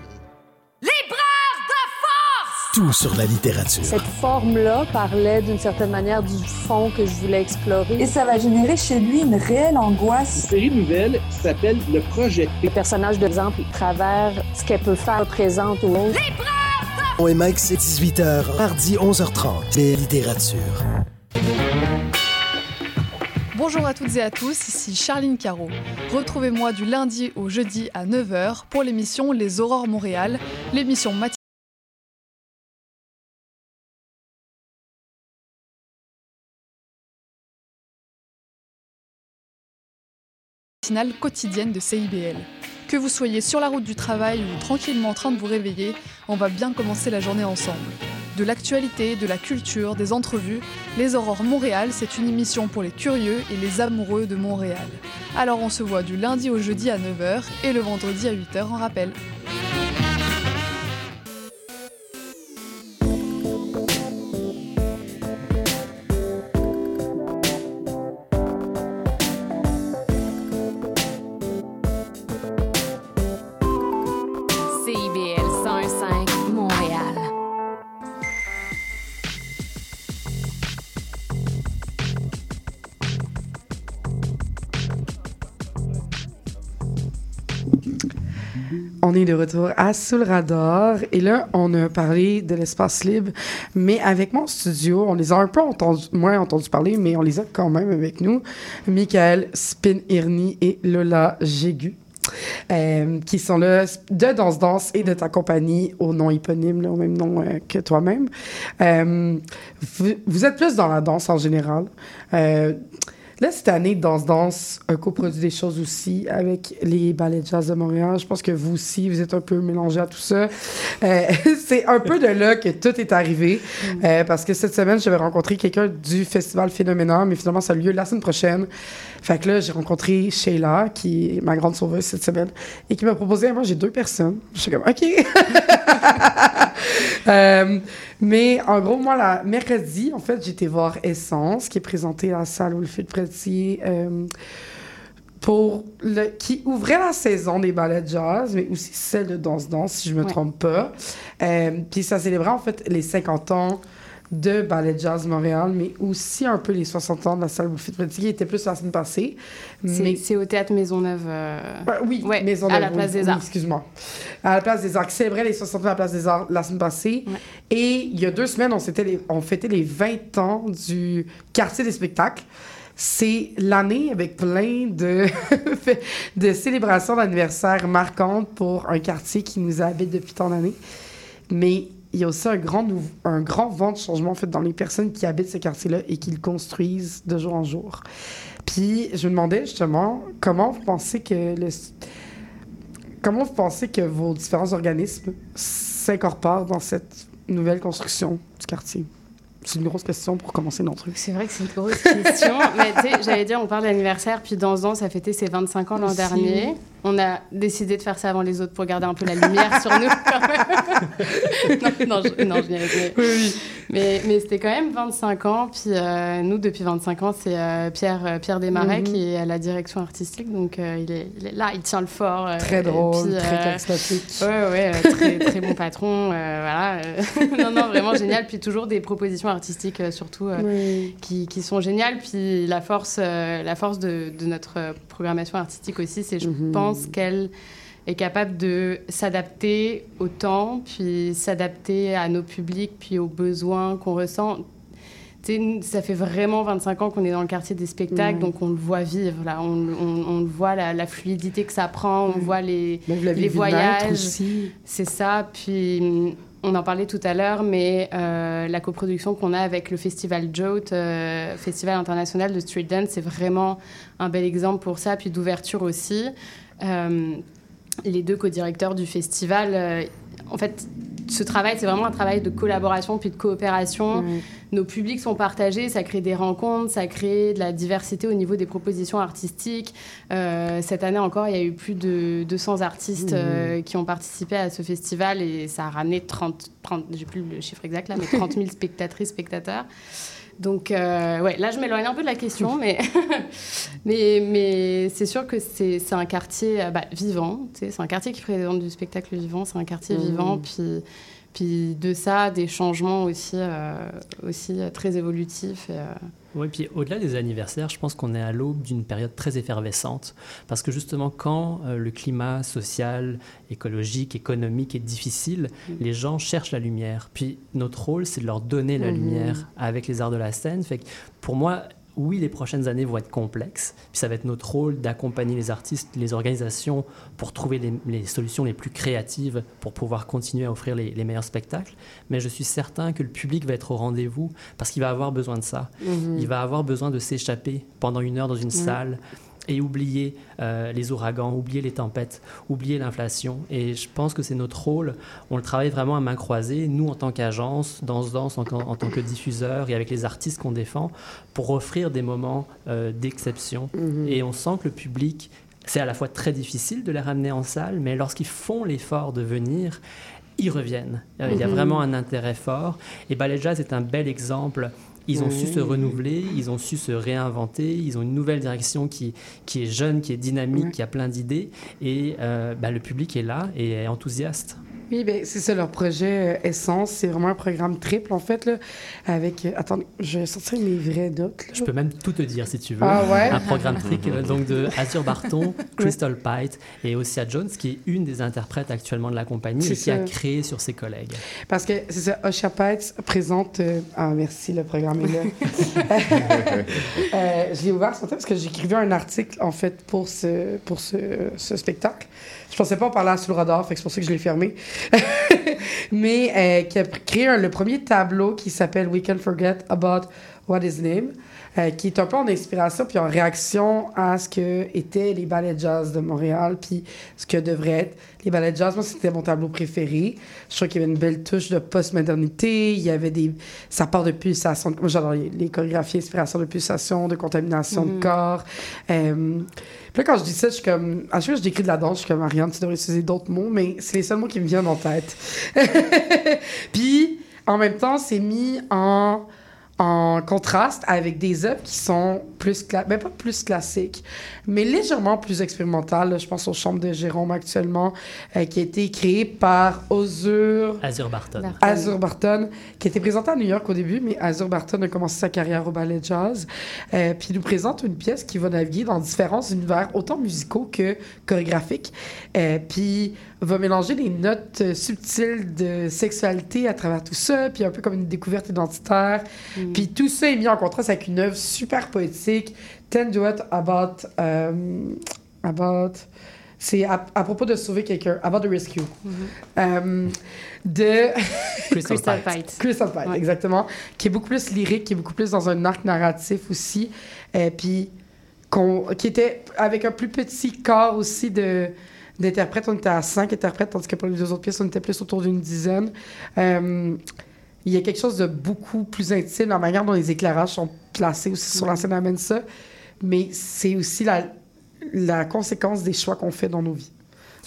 [SPEAKER 10] Libraire de force!
[SPEAKER 11] Tout sur la littérature.
[SPEAKER 12] Cette forme-là parlait d'une certaine manière du fond que je voulais explorer.
[SPEAKER 13] Et ça va générer chez lui une réelle angoisse.
[SPEAKER 14] Une série nouvelle qui s'appelle Le Projet.
[SPEAKER 12] Le personnage d'exemple, à travers ce qu'elle peut faire, présente aux autres.
[SPEAKER 11] OMX, c'est 18h, mardi 11h30. Les littératures.
[SPEAKER 15] Bonjour à toutes et à tous, ici Charline Caro. Retrouvez-moi du lundi au jeudi à 9h pour l'émission Les Aurores Montréal, l'émission matinale quotidienne de CIBL. Que vous soyez sur la route du travail ou tranquillement en train de vous réveiller, on va bien commencer la journée ensemble. De l'actualité, de la culture, des entrevues, Les Aurores Montréal, c'est une émission pour les curieux et les amoureux de Montréal. Alors on se voit du lundi au jeudi à 9h et le vendredi à 8h en rappel.
[SPEAKER 5] On est de retour à Sous le radar et là, on a parlé de l'espace libre, mais avec mon studio, on les a un peu entendu, moins entendu parler, mais on les a quand même avec nous. Michael Spin-Irni et Lola Jégu. euh, qui sont là de Danse Danse et de ta compagnie au nom éponyme, au même nom euh, que toi-même. Euh, vous êtes plus dans la danse en général. Là, cette année, Danse Danse a coproduit des choses aussi avec les ballets de jazz de Montréal. Je pense que vous aussi, vous êtes un peu mélangés à tout ça. Euh, c'est un peu de là que tout est arrivé. Euh, parce que cette semaine, j'avais rencontré quelqu'un du festival Phénoménal, mais finalement, ça a lieu la semaine prochaine. Fait que là, j'ai rencontré Sheila, qui est ma grande sauveuse cette semaine, et qui m'a proposé, moi, j'ai deux personnes. Je suis comme, OK. Euh, mais en gros, moi, la mercredi, en fait, j'étais voir Essence, qui est présenté à la salle Wilfrid Pretier, euh, pour le, qui ouvrait la saison des ballets de jazz, mais aussi celle de danse-danse, si je me
[SPEAKER 8] Ouais.
[SPEAKER 5] trompe pas. Euh, puis ça célébrait, en fait, les 50 ans de Ballet de Jazz Montréal, mais aussi un peu les 60 ans de la salle Wilfrid Pretier, qui était plus la semaine passée.
[SPEAKER 8] C'est
[SPEAKER 5] Mais
[SPEAKER 8] c'est au théâtre Maisonneuve. euh,
[SPEAKER 5] Ouais, oui,
[SPEAKER 8] ouais,
[SPEAKER 5] Maison
[SPEAKER 8] à
[SPEAKER 5] de-
[SPEAKER 8] la
[SPEAKER 5] oui,
[SPEAKER 8] place des
[SPEAKER 5] oui,
[SPEAKER 8] Arts.
[SPEAKER 5] excuse-moi. À la place des Arts, qui célébrait les 60 ans à la place des Arts la semaine passée. Et il y a deux semaines, on, les- on fêtait les 20 ans du quartier des spectacles. C'est l'année avec plein de, de célébrations d'anniversaire marquantes pour un quartier qui nous habite depuis tant d'années. Mais il y a aussi un grand, un grand vent de changement en fait, dans les personnes qui habitent ce quartier-là et qui le construisent de jour en jour. Puis je me demandais justement comment vous pensez que le, comment vous pensez que vos différents organismes s'incorporent dans cette nouvelle construction du quartier? C'est une grosse question pour commencer notre truc.
[SPEAKER 8] C'est vrai que c'est une grosse question. Mais tu sais, j'allais dire, on parle d'anniversaire, puis Danse Danse a fêté ses 25 ans l'an dernier. On a décidé de faire ça avant les autres pour garder un peu la lumière sur nous. non, non, je, non, je n'y arrive pas. Mais, mais c'était quand même 25 ans. Puis euh, nous, depuis 25 ans, c'est euh, Pierre, euh, Pierre Desmarais
[SPEAKER 5] Mhm.
[SPEAKER 8] qui est à la direction artistique. Donc il, est, il est là, il tient le fort.
[SPEAKER 5] Très drôle,
[SPEAKER 8] puis,
[SPEAKER 5] très charismatique.
[SPEAKER 8] Ouais, ouais, très, très bon patron. voilà. non, non, vraiment génial. Puis toujours des propositions artistiques, surtout,
[SPEAKER 5] Oui.
[SPEAKER 8] qui, qui sont géniales. Puis la force, la force de, de notre programmation artistique aussi, c'est je
[SPEAKER 5] Mhm.
[SPEAKER 8] pense qu'elle est capable de s'adapter au temps, puis s'adapter à nos publics, puis aux besoins qu'on ressent. Tu sais, nous, ça fait vraiment 25 ans qu'on est dans le quartier des spectacles, donc on le voit vivre, là. On, on, on le voit, la, la fluidité que ça prend, on voit les, les voyages. C'est ça. Puis hum, on en parlait tout à l'heure, mais euh, la coproduction qu'on a avec le festival Jote, euh, Festival international de street dance, c'est vraiment un bel exemple pour ça, puis d'ouverture aussi. Euh, les deux co-directeurs du festival, euh, en fait, ce travail, c'est vraiment un travail de collaboration puis de coopération. Nos publics sont partagés, ça crée des rencontres, ça crée de la diversité au niveau des propositions artistiques. Euh, cette année encore, il y a eu plus de 200 artistes
[SPEAKER 5] Mhm.
[SPEAKER 8] euh, qui ont participé à ce festival et ça a ramené 30, 30 j'ai plus le chiffre exact là, mais 30 000 spectatrices, spectateurs. Donc, euh, ouais, là, je m'éloigne un peu de la question, mais, mais, mais c'est sûr que c'est un quartier euh, bah, vivant. C'est un quartier qui présente du spectacle vivant, c'est un quartier
[SPEAKER 7] Mhm.
[SPEAKER 8] vivant. Puis, puis de ça, des changements aussi, euh, aussi euh, très évolutifs. et, euh,
[SPEAKER 7] Oui, puis au-delà des anniversaires, je pense qu'on est à l'aube d'une période très effervescente. Parce que justement, quand euh, le climat social, écologique, économique est difficile, les gens cherchent la lumière. Puis notre rôle, c'est de leur donner la
[SPEAKER 5] Mhm.
[SPEAKER 7] lumière avec les arts de la scène. Fait que pour moi, oui, les prochaines années vont être complexes. Puis ça va être notre rôle d'accompagner les artistes, les organisations pour trouver les, les solutions les plus créatives pour pouvoir continuer à offrir les, les meilleurs spectacles. Mais je suis certain que le public va être au rendez-vous parce qu'il va avoir besoin de ça.
[SPEAKER 5] Mhm.
[SPEAKER 7] Il va avoir besoin de s'échapper pendant une heure dans une
[SPEAKER 5] Mhm.
[SPEAKER 7] salle et oublier euh, les ouragans, oublier les tempêtes, oublier l'inflation. Et je pense que c'est notre rôle. On le travaille vraiment à main croisée, nous en tant qu'agence, Danse Danse en, en tant que diffuseur et avec les artistes qu'on défend, pour offrir des moments euh, d'exception.
[SPEAKER 5] Mhm.
[SPEAKER 7] Et on sent que le public, c'est à la fois très difficile de les ramener en salle, mais lorsqu'ils font l'effort de venir, ils reviennent. Euh, Il y a
[SPEAKER 5] Mhm.
[SPEAKER 7] vraiment un intérêt fort. Et Ballet Jazz est un bel exemple. Ils ont su se renouveler, ils ont su se réinventer, ils ont une nouvelle direction qui, qui est jeune, qui est dynamique, qui a plein d'idées. Et euh, bah, le public est là et est enthousiaste.
[SPEAKER 5] Oui, ben, c'est ça, leur projet euh, Essence. C'est vraiment un programme triple, en fait, là, avec... euh, attendez, je vais sortir mes vraies notes. là.
[SPEAKER 7] Je peux même tout te dire si tu veux.
[SPEAKER 5] Ah ouais?
[SPEAKER 7] Un programme trick euh, donc de Azure Barton, Crystal Pite et Ossia Jones, qui est une des interprètes actuellement de la compagnie et qui a créé sur ses collègues.
[SPEAKER 5] Parce que, c'est ça, Osha Pites présente... euh, Ah, merci, le programme est là. Je l'ai ouvert ce matin parce que j'écrivais un article, en fait, pour ce, pour ce, ce spectacle. Je pensais pas en parler sous le radar, fait que c'est pour ça que je l'ai fermé. Mais euh, qui a créé le premier tableau qui s'appelle We Can Forget About What Is Name, euh, qui est un peu en inspiration puis en réaction à ce que étaient les ballets de jazz de Montréal, puis ce que devraient être les ballets de jazz. Moi, c'était mon tableau préféré. Je trouve qu'il y avait une belle touche de post-modernité. Il y avait des... Ça part de pulsations. de- Moi, j'adore les, chorégraphies, inspiration de pulsations, de contamination de corps. Euh, Puis là, quand je dis ça, je suis comme... À chaque fois que je décris de la danse, je suis comme, Ariane, tu devrais utiliser d'autres mots, mais c'est les seuls mots qui me viennent en tête. Puis, en même temps, c'est mis en, en contraste avec des œuvres qui sont plus... cla- Ben, pas plus classiques, mais légèrement plus expérimentales. Je pense aux Chambres de Jérôme actuellement, euh, qui a été créé par Ozur...
[SPEAKER 7] Azure Barton.
[SPEAKER 5] Azure Barton, qui était présenté à New York au début, mais Azure Barton a commencé sa carrière au ballet jazz. Euh, puis il nous présente une pièce qui va naviguer dans différents univers, autant musicaux que chorégraphiques. Euh, puis va mélanger les notes euh, subtiles de sexualité à travers tout ça, puis un peu comme une découverte identitaire. Puis tout ça est mis en contraste avec une œuvre super poétique, Ten Duet About... euh, about c'est à, à propos de sauver quelqu'un, About the Rescue. Euh, de
[SPEAKER 7] Crystal. Pite.
[SPEAKER 5] Crystal Pite, exactement. Qui est beaucoup plus lyrique, qui est beaucoup plus dans un arc narratif aussi. Et puis, qu'on- qui était avec un plus petit corps aussi de d'interprètes. On était à cinq interprètes, tandis que pour les deux autres pièces, on était plus autour d'une dizaine. Euh, il y a quelque chose de beaucoup plus intime. La manière dont les éclairages sont placés aussi sur la scène amène ça. Mais c'est aussi la, la conséquence des choix qu'on fait dans nos vies.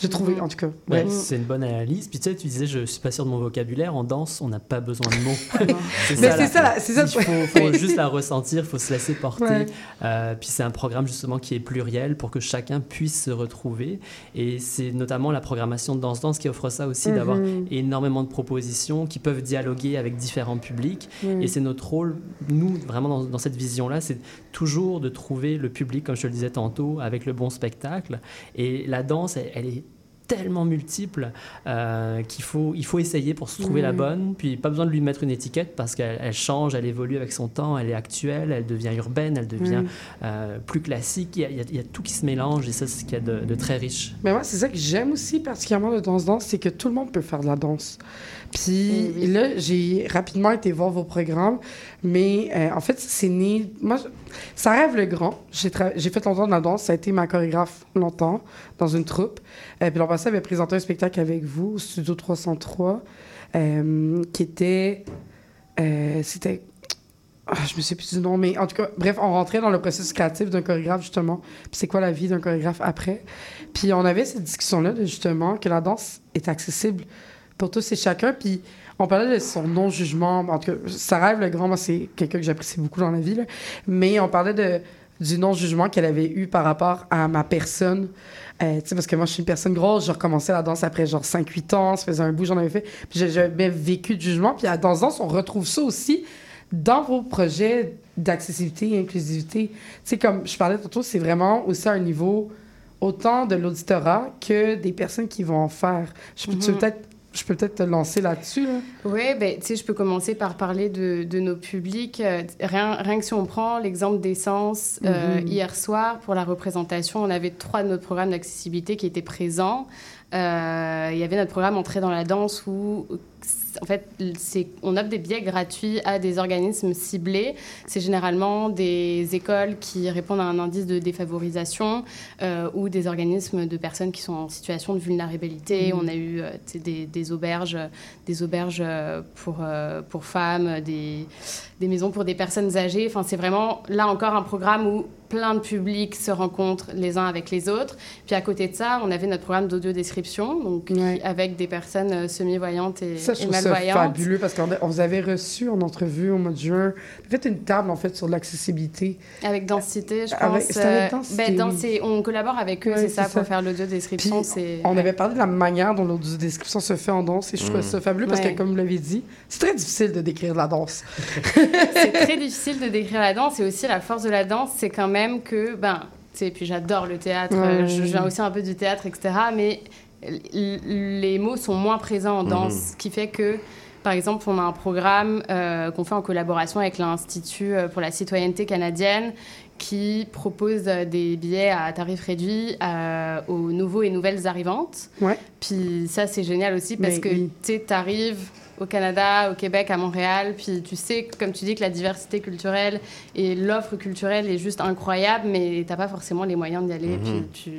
[SPEAKER 5] J'ai trouvé, en tout cas.
[SPEAKER 7] Ouais,
[SPEAKER 5] Ouais.
[SPEAKER 7] c'est une bonne analyse. Puis tu sais, tu disais, je suis pas sûr de mon vocabulaire. En danse, on n'a pas besoin de mots.
[SPEAKER 5] Mais c'est ça, c'est ça le
[SPEAKER 7] Il faut, juste la ressentir, il faut se laisser porter.
[SPEAKER 5] Ouais.
[SPEAKER 7] Euh, puis c'est un programme justement qui est pluriel pour que chacun puisse se retrouver. Et c'est notamment la programmation de Danse Danse qui offre ça aussi, d'avoir
[SPEAKER 5] Mhm.
[SPEAKER 7] énormément de propositions qui peuvent dialoguer avec différents publics. Et c'est notre rôle, nous, vraiment dans, dans cette vision-là, c'est toujours de trouver le public, comme je te le disais tantôt, avec le bon spectacle. Et la danse, elle, elle est tellement multiple euh, qu'il faut, il faut essayer pour se trouver la
[SPEAKER 5] Mhm.
[SPEAKER 7] bonne. Puis pas besoin de lui mettre une étiquette parce qu'elle elle change, elle évolue avec son temps, elle est actuelle, elle devient urbaine, elle devient
[SPEAKER 5] Mhm.
[SPEAKER 7] euh, plus classique. Il y, a, il y tout qui se mélange et ça, c'est ce qu'il y a de, de très riche.
[SPEAKER 5] Mais moi, c'est ça que j'aime aussi particulièrement de Danse Danse, c'est que tout le monde peut faire de la danse. Puis là, j'ai rapidement été voir vos programmes, mais euh, en fait, c'est né... Moi, ça rêve le grand. J'ai fait longtemps de la danse, ça a été ma chorégraphe longtemps, dans une troupe. Euh, puis l'an passé, j'avais présenté un spectacle avec vous au Studio 303. euh, qui était. euh, C'était. Ah, je me sais plus du nom, mais en tout cas, bref, on rentrait dans le processus créatif d'un chorégraphe, justement. Puis c'est quoi la vie d'un chorégraphe après? Puis on avait cette discussion-là, justement, que la danse est accessible pour tous et chacun. Puis on parlait de son non-jugement. En tout cas, Sarah Ève Legrand, moi, c'est quelqu'un que j'apprécie beaucoup dans la vie, là. Mais on parlait de, du non-jugement qu'elle avait eu par rapport à ma personne. Euh, tu sais, parce que moi, je suis une personne grosse. J'ai recommencé la danse après genre 5-8 ans. Ça faisait un bout, j'en avais fait. Puis j'ai jamais vécu de jugement. Puis à Danse Danse, on retrouve ça aussi dans vos projets d'accessibilité et inclusivité. Tu sais, comme je parlais tantôt, c'est vraiment aussi à un niveau autant de l'auditorat que des personnes qui vont en faire. Je peux,
[SPEAKER 8] Mhm.
[SPEAKER 5] peut-être je peux peut-être te lancer là-dessus. Là.
[SPEAKER 8] Oui, ben, tu sais, je peux commencer par parler de, de nos publics. Euh, Rien, rien que si on prend l'exemple d'essence, euh,
[SPEAKER 5] Mhm.
[SPEAKER 8] hier soir, pour la représentation, on avait trois de notre programme d'accessibilité qui étaient présents. Euh, Il y avait notre programme Entrée dans la danse où, en fait, on offre des billets gratuits à des organismes ciblés. C'est généralement des écoles qui répondent à un indice de défavorisation euh, ou des organismes de personnes qui sont en situation de vulnérabilité.
[SPEAKER 5] Mhm.
[SPEAKER 8] On a eu euh, des, des auberges, des auberges euh, pour, euh, pour femmes, des, des maisons pour des personnes âgées. Enfin, c'est vraiment là encore un programme où plein de publics se rencontrent les uns avec les autres. Puis à côté de ça, on avait notre programme d'audio-description, donc qui- avec des personnes semi-voyantes et,
[SPEAKER 5] Ça, je
[SPEAKER 8] et
[SPEAKER 5] trouve ça fabuleux parce qu'on on vous avait reçu en entrevue au mois de juin. Vous fait une table, en fait, sur l'accessibilité.
[SPEAKER 8] Avec Densité, je pense.
[SPEAKER 5] Avec- c'était avec
[SPEAKER 8] euh,
[SPEAKER 5] Densité,
[SPEAKER 8] ben, dans- c'est- on collabore avec eux,
[SPEAKER 5] Ouais,
[SPEAKER 8] c'est ça, pour faire l'audio-description.
[SPEAKER 5] Puis,
[SPEAKER 8] c'est-
[SPEAKER 5] On
[SPEAKER 8] ouais.
[SPEAKER 5] avait parlé de la manière dont l'audio-description se fait en danse et je trouvais
[SPEAKER 6] Mm.
[SPEAKER 5] ça fabuleux parce
[SPEAKER 8] Ouais.
[SPEAKER 5] que, comme vous l'avez dit, c'est très difficile de décrire la danse.
[SPEAKER 8] c'est très difficile de décrire la danse et aussi la force de la danse, c'est quand même que, ben, tu sais, puis j'adore le théâtre, euh, je, viens aussi un peu du théâtre, etc. Mais les mots sont moins présents en danse,
[SPEAKER 5] Mhm.
[SPEAKER 8] ce qui fait que, par exemple, on a un programme euh, qu'on fait en collaboration avec l'Institut euh, pour la citoyenneté canadienne qui propose euh, des billets à tarif réduit euh, aux nouveaux et nouvelles arrivantes.
[SPEAKER 5] Ouais.
[SPEAKER 8] Puis ça, c'est génial aussi parce
[SPEAKER 5] Mais
[SPEAKER 8] que
[SPEAKER 5] oui.
[SPEAKER 8] tu sais, t'arrives au Canada, au Québec, à Montréal, puis tu sais, comme tu dis, que la diversité culturelle et l'offre culturelle est juste incroyable, mais t'as pas forcément les moyens d'y aller,
[SPEAKER 6] Mhm.
[SPEAKER 8] puis tu,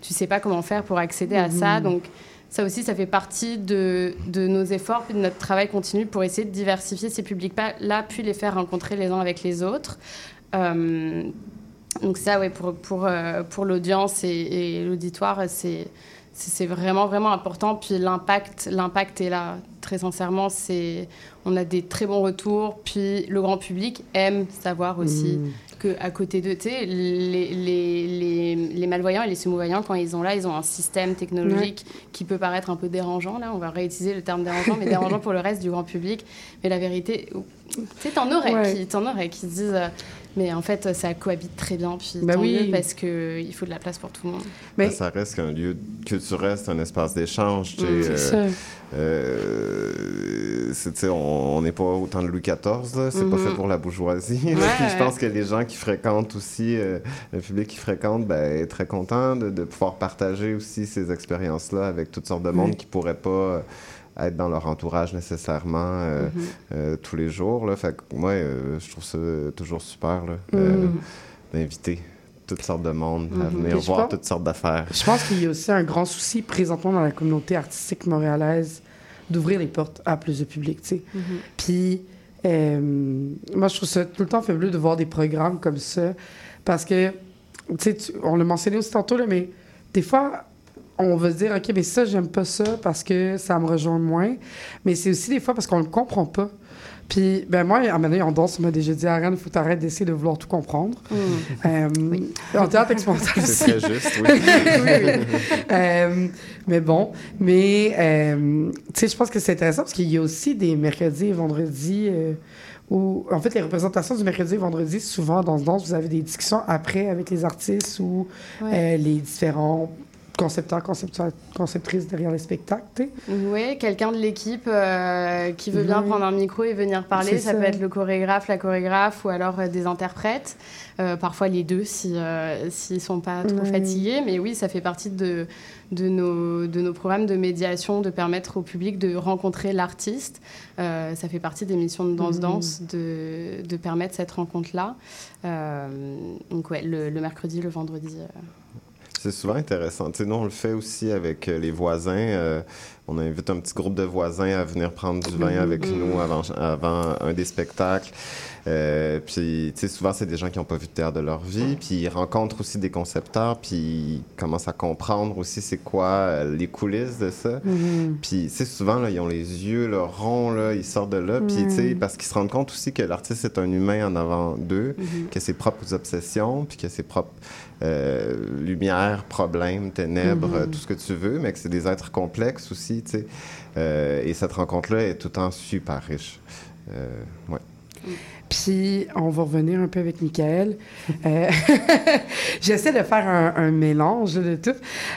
[SPEAKER 8] tu sais pas comment faire pour accéder à ça.
[SPEAKER 5] Mhm.
[SPEAKER 8] Donc ça aussi, ça fait partie de, de nos efforts, puis de notre travail continu pour essayer de diversifier ces publics-là, puis les faire rencontrer les uns avec les autres. Euh, donc ça, ouais, pour, pour, euh, pour l'audience et, et l'auditoire, c'est c'est vraiment vraiment important puis l'impact l'impact est là très sincèrement c'est on a des très bons retours puis le grand public aime savoir aussi
[SPEAKER 5] Mm.
[SPEAKER 8] Que à côté de tu les, les, les, les malvoyants et les semi-voyants quand ils ont là ils ont un système technologique qui peut paraître un peu dérangeant là. On va réutiliser le terme dérangeant mais dérangeant pour le reste du grand public. Mais la vérité tu sais t'en aurais
[SPEAKER 5] Ouais.
[SPEAKER 8] qui t'en aurais qui se disent euh, mais en fait ça cohabite très bien puis
[SPEAKER 5] Bah
[SPEAKER 8] tant
[SPEAKER 5] oui.
[SPEAKER 8] mieux parce que il faut de la place pour tout le monde
[SPEAKER 6] Ben, ça reste qu'un lieu culturel, c'est un espace d'échange.
[SPEAKER 8] Mm, c'est
[SPEAKER 6] euh,
[SPEAKER 8] ça.
[SPEAKER 6] euh, on n'est pas autant de Louis XIV, c'est pas
[SPEAKER 8] Mhm.
[SPEAKER 6] fait pour la bourgeoisie.
[SPEAKER 8] Ouais,
[SPEAKER 6] Puis je
[SPEAKER 8] ouais.
[SPEAKER 6] pense que les gens qui fréquentent aussi, euh, le public qui fréquente, ben, est très content de, de pouvoir partager aussi ces expériences-là avec toutes sortes de monde
[SPEAKER 5] Ouais.
[SPEAKER 6] qui pourraient pas euh, être dans leur entourage nécessairement euh,
[SPEAKER 8] Mhm.
[SPEAKER 6] euh, tous les jours. Là. Fait que moi, euh, je trouve ça toujours super là, euh,
[SPEAKER 5] Mhm.
[SPEAKER 6] d'inviter toutes sortes de monde à
[SPEAKER 5] Mhm.
[SPEAKER 6] venir voir
[SPEAKER 5] pense-
[SPEAKER 6] toutes sortes d'affaires.
[SPEAKER 5] Je pense qu'il y a aussi un grand souci présentement dans la communauté artistique montréalaise d'ouvrir les portes à plus de public, tu sais. Puis, euh, moi, je trouve ça tout le temps fabuleux de voir des programmes comme ça parce que, tu sais, on l'a mentionné aussi tantôt, là, mais des fois, on va se dire, OK, mais ça, j'aime pas ça parce que ça me rejoint moins. Mais c'est aussi des fois parce qu'on le comprend pas. Puis, ben moi, à un moment donné, en danse, on m'a déjà dit, Ariane, il faut t'arrêter d'essayer de vouloir tout comprendre. Euh, En théâtre expérimental
[SPEAKER 6] C'est très juste, oui.
[SPEAKER 5] oui, oui. Euh, mais bon, mais euh, tu sais, je pense que c'est intéressant parce qu'il y a aussi des mercredis et vendredis euh, où, en fait, les représentations du mercredi et vendredi, souvent dans ce danse, vous avez des discussions après avec les artistes ou
[SPEAKER 8] Ouais.
[SPEAKER 5] euh, les différents concepteurs, conceptua- conceptrices derrière les spectacles.
[SPEAKER 8] Oui, quelqu'un de l'équipe euh, qui veut bien
[SPEAKER 5] Oui.
[SPEAKER 8] prendre un micro et venir parler. Ça,
[SPEAKER 5] ça.
[SPEAKER 8] peut être le chorégraphe, la chorégraphe ou alors euh, des interprètes. Euh, parfois les deux si, s'ils ne sont pas trop
[SPEAKER 5] Oui.
[SPEAKER 8] fatigués. Mais oui, ça fait partie de, de, nos, de nos programmes de médiation de permettre au public de rencontrer l'artiste. Ça fait partie des missions de Danse
[SPEAKER 5] Mhm.
[SPEAKER 8] Danse de, de permettre cette rencontre-là. Donc ouais, le, le mercredi, le vendredi.
[SPEAKER 6] C'est souvent intéressant. Tu sais, nous, on le fait aussi avec euh, les voisins. euh, on invite un petit groupe de voisins à venir prendre du vin avec nous avant, avant un des spectacles. Euh, puis, tu sais, souvent, c'est des gens qui n'ont pas vu de théâtre de leur vie, puis ils rencontrent aussi des concepteurs, puis ils commencent à comprendre aussi c'est quoi euh, les coulisses de ça.
[SPEAKER 5] Mhm.
[SPEAKER 6] Puis, tu sais, souvent, là, ils ont les yeux là, ronds, là, ils sortent de là, puis, tu sais,
[SPEAKER 5] Mhm.
[SPEAKER 6] parce qu'ils se rendent compte aussi que l'artiste est un humain en avant d'eux,
[SPEAKER 5] Mhm.
[SPEAKER 6] que ses propres obsessions, puis que ses propres euh, lumières, problèmes, ténèbres,
[SPEAKER 5] Mhm.
[SPEAKER 6] euh, tout ce que tu veux, mais que c'est des êtres complexes aussi, tu sais. Euh, et cette rencontre-là est tout le temps super riche. Ouais.
[SPEAKER 5] Puis, on va revenir un peu avec Michael. Euh, J'essaie de faire un, un mélange de tout.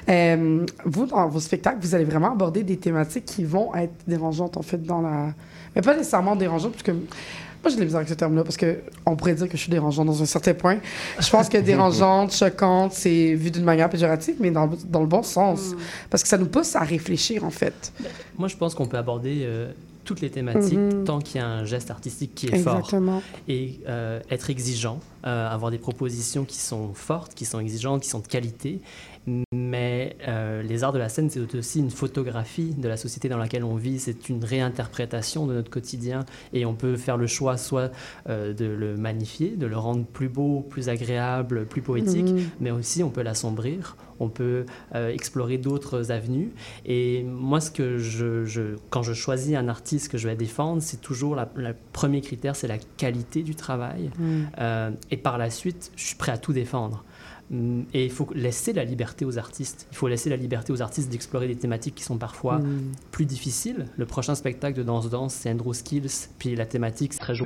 [SPEAKER 5] Euh, vous, dans vos spectacles, vous allez vraiment aborder des thématiques qui vont être dérangeantes, en fait, dans la... Mais pas nécessairement dérangeantes, parce que... Moi, j'ai de la misère avec ce terme-là, parce qu'on pourrait dire que je suis dérangeante dans un certain point. Je pense que dérangeante, choquante, c'est vu d'une manière péjorative, mais dans, le- dans le bon sens. Parce que ça nous pousse à réfléchir, en fait.
[SPEAKER 7] Moi, je pense qu'on peut aborder euh, toutes les thématiques
[SPEAKER 5] Mhm.
[SPEAKER 7] tant qu'il y a un geste artistique qui est fort.
[SPEAKER 5] Exactement.
[SPEAKER 7] Et euh, être exigeant, euh, avoir des propositions qui sont fortes, qui sont exigeantes, qui sont de qualité. Mais euh, les arts de la scène, c'est aussi une photographie de la société dans laquelle on vit. C'est une réinterprétation de notre quotidien. Et on peut faire le choix soit euh, de le magnifier, de le rendre plus beau, plus agréable, plus poétique, mais aussi on peut l'assombrir, on peut euh, explorer d'autres avenues. Et moi, ce que je, je- quand je choisis un artiste que je vais défendre, c'est toujours le premier critère, c'est la qualité du travail. Euh, et par la suite, je suis prêt à tout défendre. Hum, Et il faut laisser la liberté aux artistes. Il faut laisser la liberté aux artistes d'explorer des thématiques qui sont parfois
[SPEAKER 5] Mm.
[SPEAKER 7] plus difficiles. Le prochain spectacle de Danse Danse, c'est Andrew Skills, puis la thématique, c'est très.